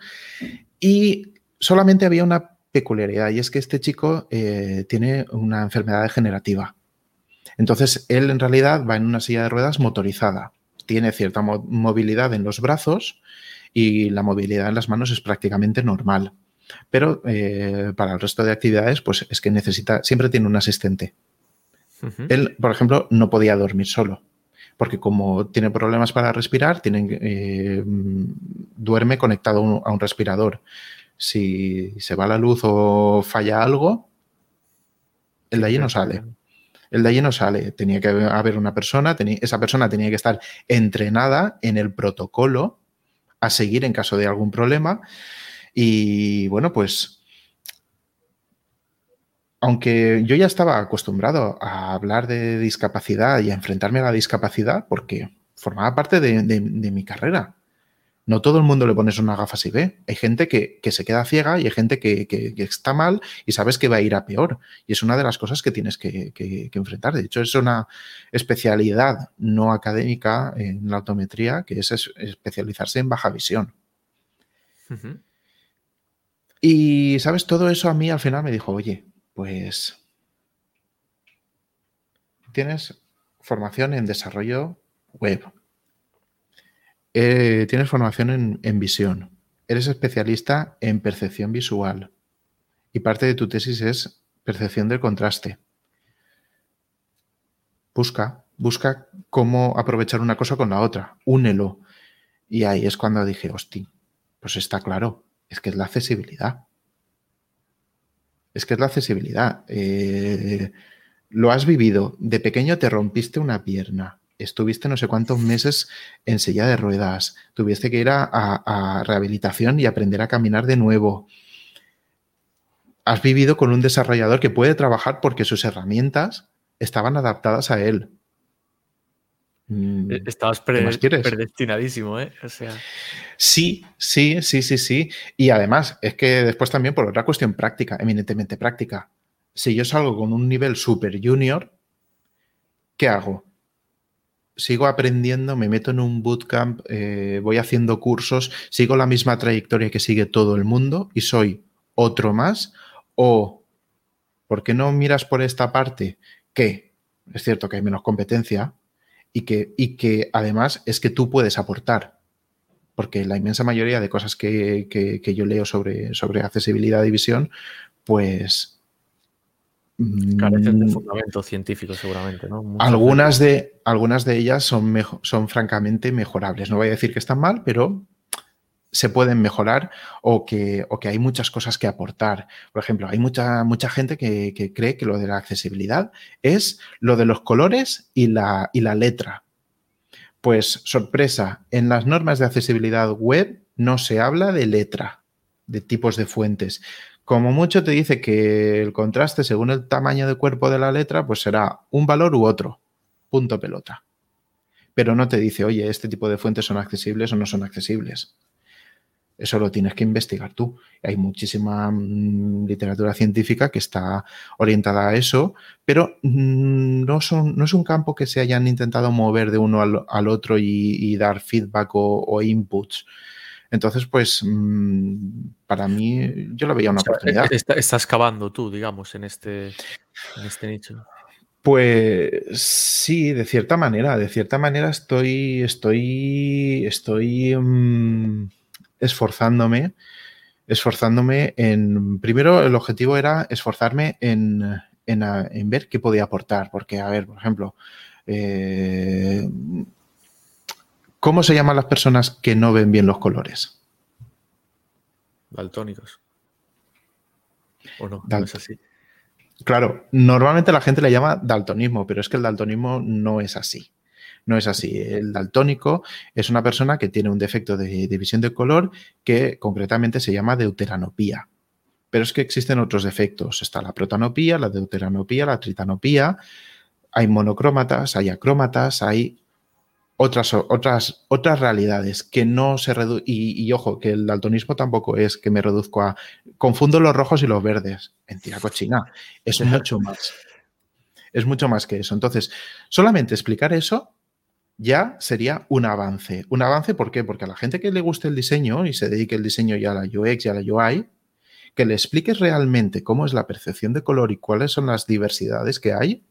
S3: y solamente había una peculiaridad, y es que este chico eh, tiene una enfermedad degenerativa. Entonces, él en realidad va en una silla de ruedas motorizada, tiene cierta mo movilidad en los brazos y la movilidad en las manos es prácticamente normal. Pero eh, para el resto de actividades, pues es que necesita, siempre tiene un asistente. Uh -huh. Él, por ejemplo, no podía dormir solo, porque como tiene problemas para respirar, tiene, eh, duerme conectado a un, a un, respirador. Si se va la luz o falla algo, el de allí no sale. El de allí no sale. Tenía que haber una persona, tenía, esa persona tenía que estar entrenada en el protocolo a seguir en caso de algún problema. Y bueno, pues, aunque yo ya estaba acostumbrado a hablar de discapacidad y a enfrentarme a la discapacidad, porque formaba parte de, mi carrera. No todo el mundo le pones una gafas y ve. Hay gente que, se queda ciega y hay gente que, está mal y sabes que va a ir a peor. Y es una de las cosas que tienes que, enfrentar. De hecho, es una especialidad no académica en la autometría, que es especializarse en baja visión. Y, ¿sabes? Todo eso a mí al final me dijo, oye, pues tienes formación en desarrollo web, eh, tienes formación en, en, visión, eres especialista en percepción visual y parte de tu tesis es percepción del contraste. Busca, busca cómo aprovechar una cosa con la otra, únelo. Y ahí es cuando dije, hostia, pues está claro, es que es la accesibilidad. Es que es la accesibilidad. Eh, lo has vivido. De pequeño te rompiste una pierna. Estuviste no sé cuántos meses en silla de ruedas. Tuviste que ir a, rehabilitación y aprender a caminar de nuevo. Has vivido con un desarrollador que puede trabajar porque sus herramientas estaban adaptadas a él.
S2: Mm, e-, Estabas pre predestinadísimo, ¿eh? O sea...
S3: Sí, sí, sí, sí, sí. Y además, es que después también por otra cuestión práctica, eminentemente práctica. Si yo salgo con un nivel super junior, ¿qué hago? Sigo aprendiendo, me meto en un bootcamp, eh, voy haciendo cursos, sigo la misma trayectoria que sigue todo el mundo y soy otro más o ¿por qué no miras por esta parte que es cierto que hay menos competencia y que, y que además es que tú puedes aportar? Porque la inmensa mayoría de cosas que, que yo leo sobre, sobre accesibilidad y visión, pues
S2: Carecen de mm. fundamento científico, seguramente, ¿no?
S3: algunas de, algunas de ellas son, son francamente mejorables. No voy a decir que están mal, pero se pueden mejorar o que, o que hay muchas cosas que aportar. Por ejemplo, hay mucha, mucha gente que, cree que lo de la accesibilidad es lo de los colores y la, y la letra. Pues sorpresa, en las normas de accesibilidad web no se habla de letra, de tipos de fuentes. Como mucho te dice que el contraste según el tamaño de cuerpo de la letra, pues será un valor u otro. Punto pelota. Pero no te dice, oye, este tipo de fuentes son accesibles o no son accesibles. Eso lo tienes que investigar tú. Hay muchísima mm, literatura científica que está orientada a eso, pero mm, no, son, no es un campo que se hayan intentado mover de uno al, otro y, dar feedback o inputs. Entonces, pues mm, para mí yo lo veía una oportunidad.
S2: estás cavando tú, digamos, en este, en este nicho.
S3: Pues sí, de cierta manera, de cierta manera estoy, estoy, estoy mm, esforzándome, esforzándome en, primero el objetivo era esforzarme en, en, ver qué podía aportar, porque, a ver, por ejemplo, eh, ¿Cómo se llaman las personas que no ven bien los colores?
S2: Daltónicos. ¿O no? no es así.
S3: Claro, normalmente la gente le llama daltonismo, pero es que el daltonismo no es así. No es así. El daltónico es una persona que tiene un defecto de, de visión de color que concretamente se llama deuteranopía. Pero es que existen otros defectos. Está la protanopía, la deuteranopía, la tritanopía. Hay monocrómatas, hay acrómatas, hay otras, otras, otras realidades que no se reducen. Y, ojo, que el daltonismo tampoco es que me reduzco a. Confundo los rojos y los verdes. Mentira cochina. Es mucho más. Es mucho más que eso. Entonces, solamente explicar eso ya sería un avance. Un avance, ¿por qué? Porque a la gente que le guste el diseño y se dedique el diseño ya a la UX y a la UI, que le expliques realmente cómo es la percepción de color y cuáles son las diversidades que hay,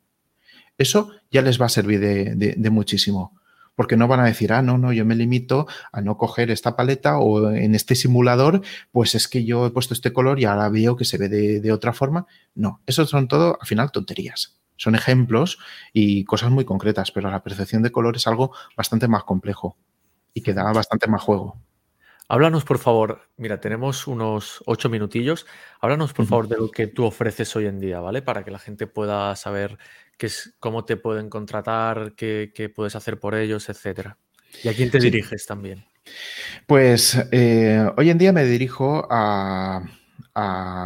S3: eso ya les va a servir de muchísimo porque no van a decir, ah, no, no, yo me limito a no coger esta paleta o en este simulador, pues es que yo he puesto este color y ahora veo que se ve de, otra forma. No, eso son todo, al final, tonterías. Son ejemplos y cosas muy concretas, pero la percepción de color es algo bastante más complejo y que da bastante más juego.
S2: Háblanos, por favor, mira, tenemos unos ocho minutillos. Háblanos, por favor, de lo que tú ofreces hoy en día, ¿vale? Para que la gente pueda saber es, cómo te pueden contratar, qué, puedes hacer por ellos, etcétera. ¿Y a quién te diriges también?
S3: Pues eh, hoy en día me dirijo a,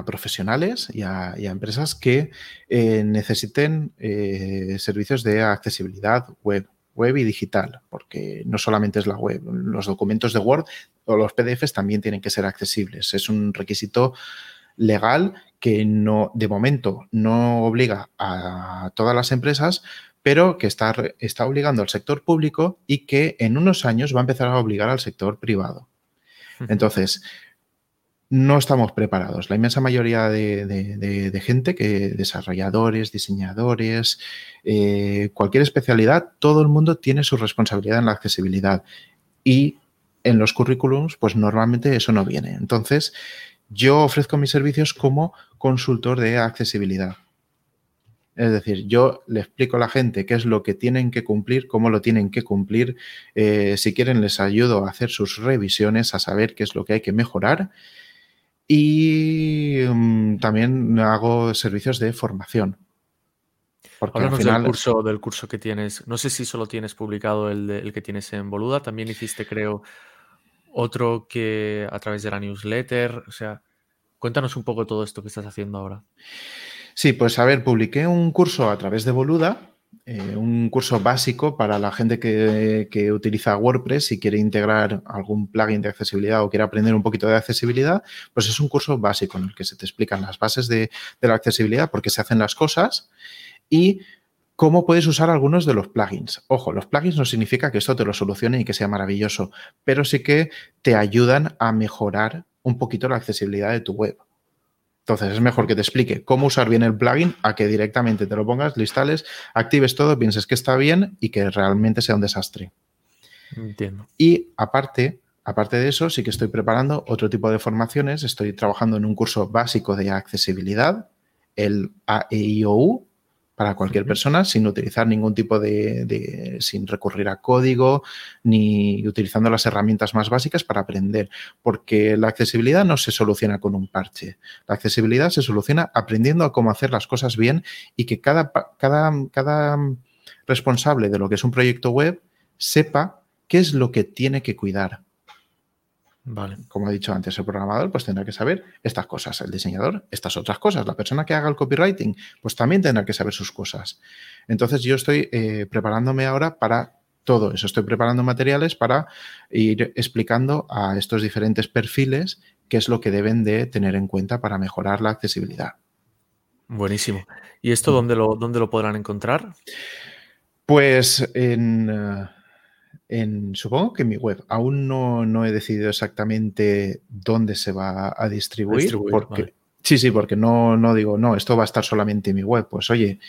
S3: profesionales y a, empresas que eh, necesiten eh, servicios de accesibilidad web, web y digital, porque no solamente es la web, los documentos de Word o los PDFs también tienen que ser accesibles. Es un requisito legal que no, de momento no obliga a todas las empresas, pero que está, está obligando al sector público y que en unos años va a empezar a obligar al sector privado. Entonces, no estamos preparados. La inmensa mayoría de, gente, que desarrolladores, diseñadores, eh, cualquier especialidad, todo el mundo tiene su responsabilidad en la accesibilidad. Y en los currículums, pues normalmente eso no viene. Entonces, yo ofrezco mis servicios como consultor de accesibilidad. Es decir, yo le explico a la gente qué es lo que tienen que cumplir, cómo lo tienen que cumplir. Eh, si quieren, les ayudo a hacer sus revisiones, a saber qué es lo que hay que mejorar. Y mm, también hago servicios de formación.
S2: Porque Háblanos al final... del, curso, del curso que tienes. No sé si solo tienes publicado el, el que tienes en Boluda. También hiciste, creo, otro que a través de la newsletter. O sea, cuéntanos un poco todo esto que estás haciendo ahora.
S3: Sí, pues a ver, publiqué un curso a través de Boluda, eh, un curso básico para la gente que, utiliza WordPress y quiere integrar algún plugin de accesibilidad o quiere aprender un poquito de accesibilidad, pues es un curso básico en el que se te explican las bases de, de la accesibilidad, por qué se hacen las cosas y cómo puedes usar algunos de los plugins. Ojo, los plugins no significa que esto te lo solucione y que sea maravilloso, pero sí que te ayudan a mejorar un poquito la accesibilidad de tu web. Entonces es mejor que te explique cómo usar bien el plugin a que directamente te lo pongas, lo instales, actives todo, pienses que está bien y que realmente sea un desastre.
S2: Entiendo.
S3: Y aparte, aparte de eso, sí que estoy preparando otro tipo de formaciones. Estoy trabajando en un curso básico de accesibilidad, el AEIOU, para cualquier persona sin utilizar ningún tipo de, sin recurrir a código ni utilizando las herramientas más básicas para aprender, porque la accesibilidad no se soluciona con un parche. La accesibilidad se soluciona aprendiendo a cómo hacer las cosas bien y que cada, cada, cada responsable de lo que es un proyecto web sepa qué es lo que tiene que cuidar.
S2: Vale.
S3: Como he dicho antes, el programador pues tendrá que saber estas cosas, el diseñador estas otras cosas, la persona que haga el copywriting pues también tendrá que saber sus cosas. Entonces yo estoy eh, preparándome ahora para todo eso, estoy preparando materiales para ir explicando a estos diferentes perfiles qué es lo que deben de tener en cuenta para mejorar la accesibilidad.
S2: Buenísimo. ¿Y esto dónde lo, dónde lo podrán encontrar?
S3: Pues en... Supongo que en mi web. Aún no, he decidido exactamente dónde se va a distribuir. porque, Sí, sí, porque no, no digo, no, esto va a estar solamente en mi web. Pues oye,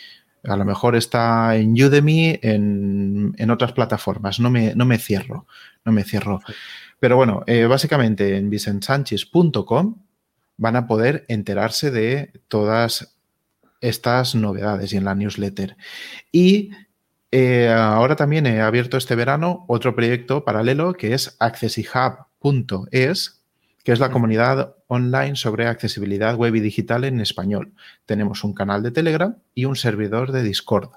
S3: a lo mejor está en Udemy, en, en otras plataformas. No me, no me cierro, no me cierro. Pero bueno, eh, básicamente en vicensanchis.com van a poder enterarse de todas estas novedades y en la newsletter. Y eh, ahora también he abierto este verano otro proyecto paralelo que es accessihub.es, que es la comunidad online sobre accesibilidad web y digital en español. Tenemos un canal de Telegram y un servidor de Discord,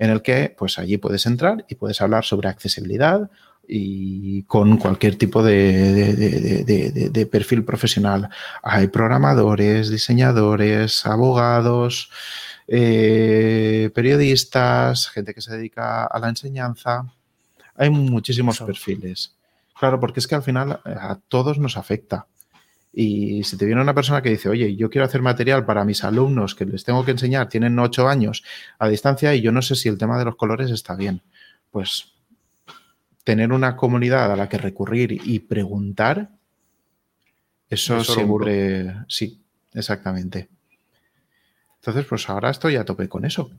S3: en el que pues allí puedes entrar y puedes hablar sobre accesibilidad y con cualquier tipo de perfil profesional. Hay programadores, diseñadores, abogados, eh, periodistas, gente que se dedica a la enseñanza. Hay muchísimos perfiles. Claro, porque es que al final eh, a todos nos afecta. Y si te viene una persona que dice, oye, yo quiero hacer material para mis alumnos que les tengo que enseñar, tienen ocho años a distancia y yo no sé si el tema de los colores está bien, pues tener una comunidad a la que recurrir y preguntar, eso, siempre, sí, exactamente. Entonces, pues ahora estoy a tope con eso.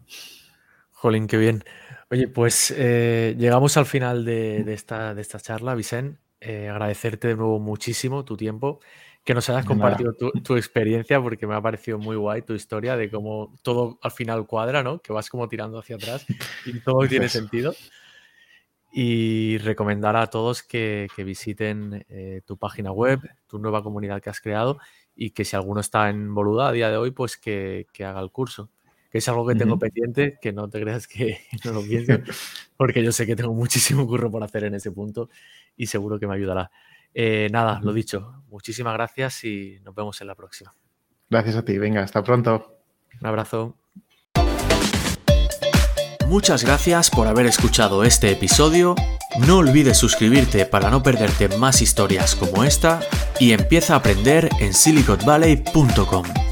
S2: Jolín, qué bien. Oye, pues eh, llegamos al final de, esta, de esta charla, Vicente. Eh, agradecerte de nuevo muchísimo tu tiempo, que nos hayas compartido tu, experiencia, porque me ha parecido muy guay tu historia de cómo todo al final cuadra, ¿no? Que vas como tirando hacia atrás y todo tiene sentido. Y recomendar a todos que, visiten eh, tu página web, tu nueva comunidad que has creado y que si alguno está en Boluda a día de hoy, pues que, haga el curso. Que es algo que tengo pendiente, que no te creas que no lo pienso, porque yo sé que tengo muchísimo curro por hacer en ese punto y seguro que me ayudará. Eh, nada, lo dicho, muchísimas gracias y nos vemos en la próxima.
S3: Gracias a ti, venga, hasta pronto.
S2: Un abrazo.
S1: Muchas gracias por haber escuchado este episodio. No olvides suscribirte para no perderte más historias como esta y empieza a aprender en silicotvalley.com.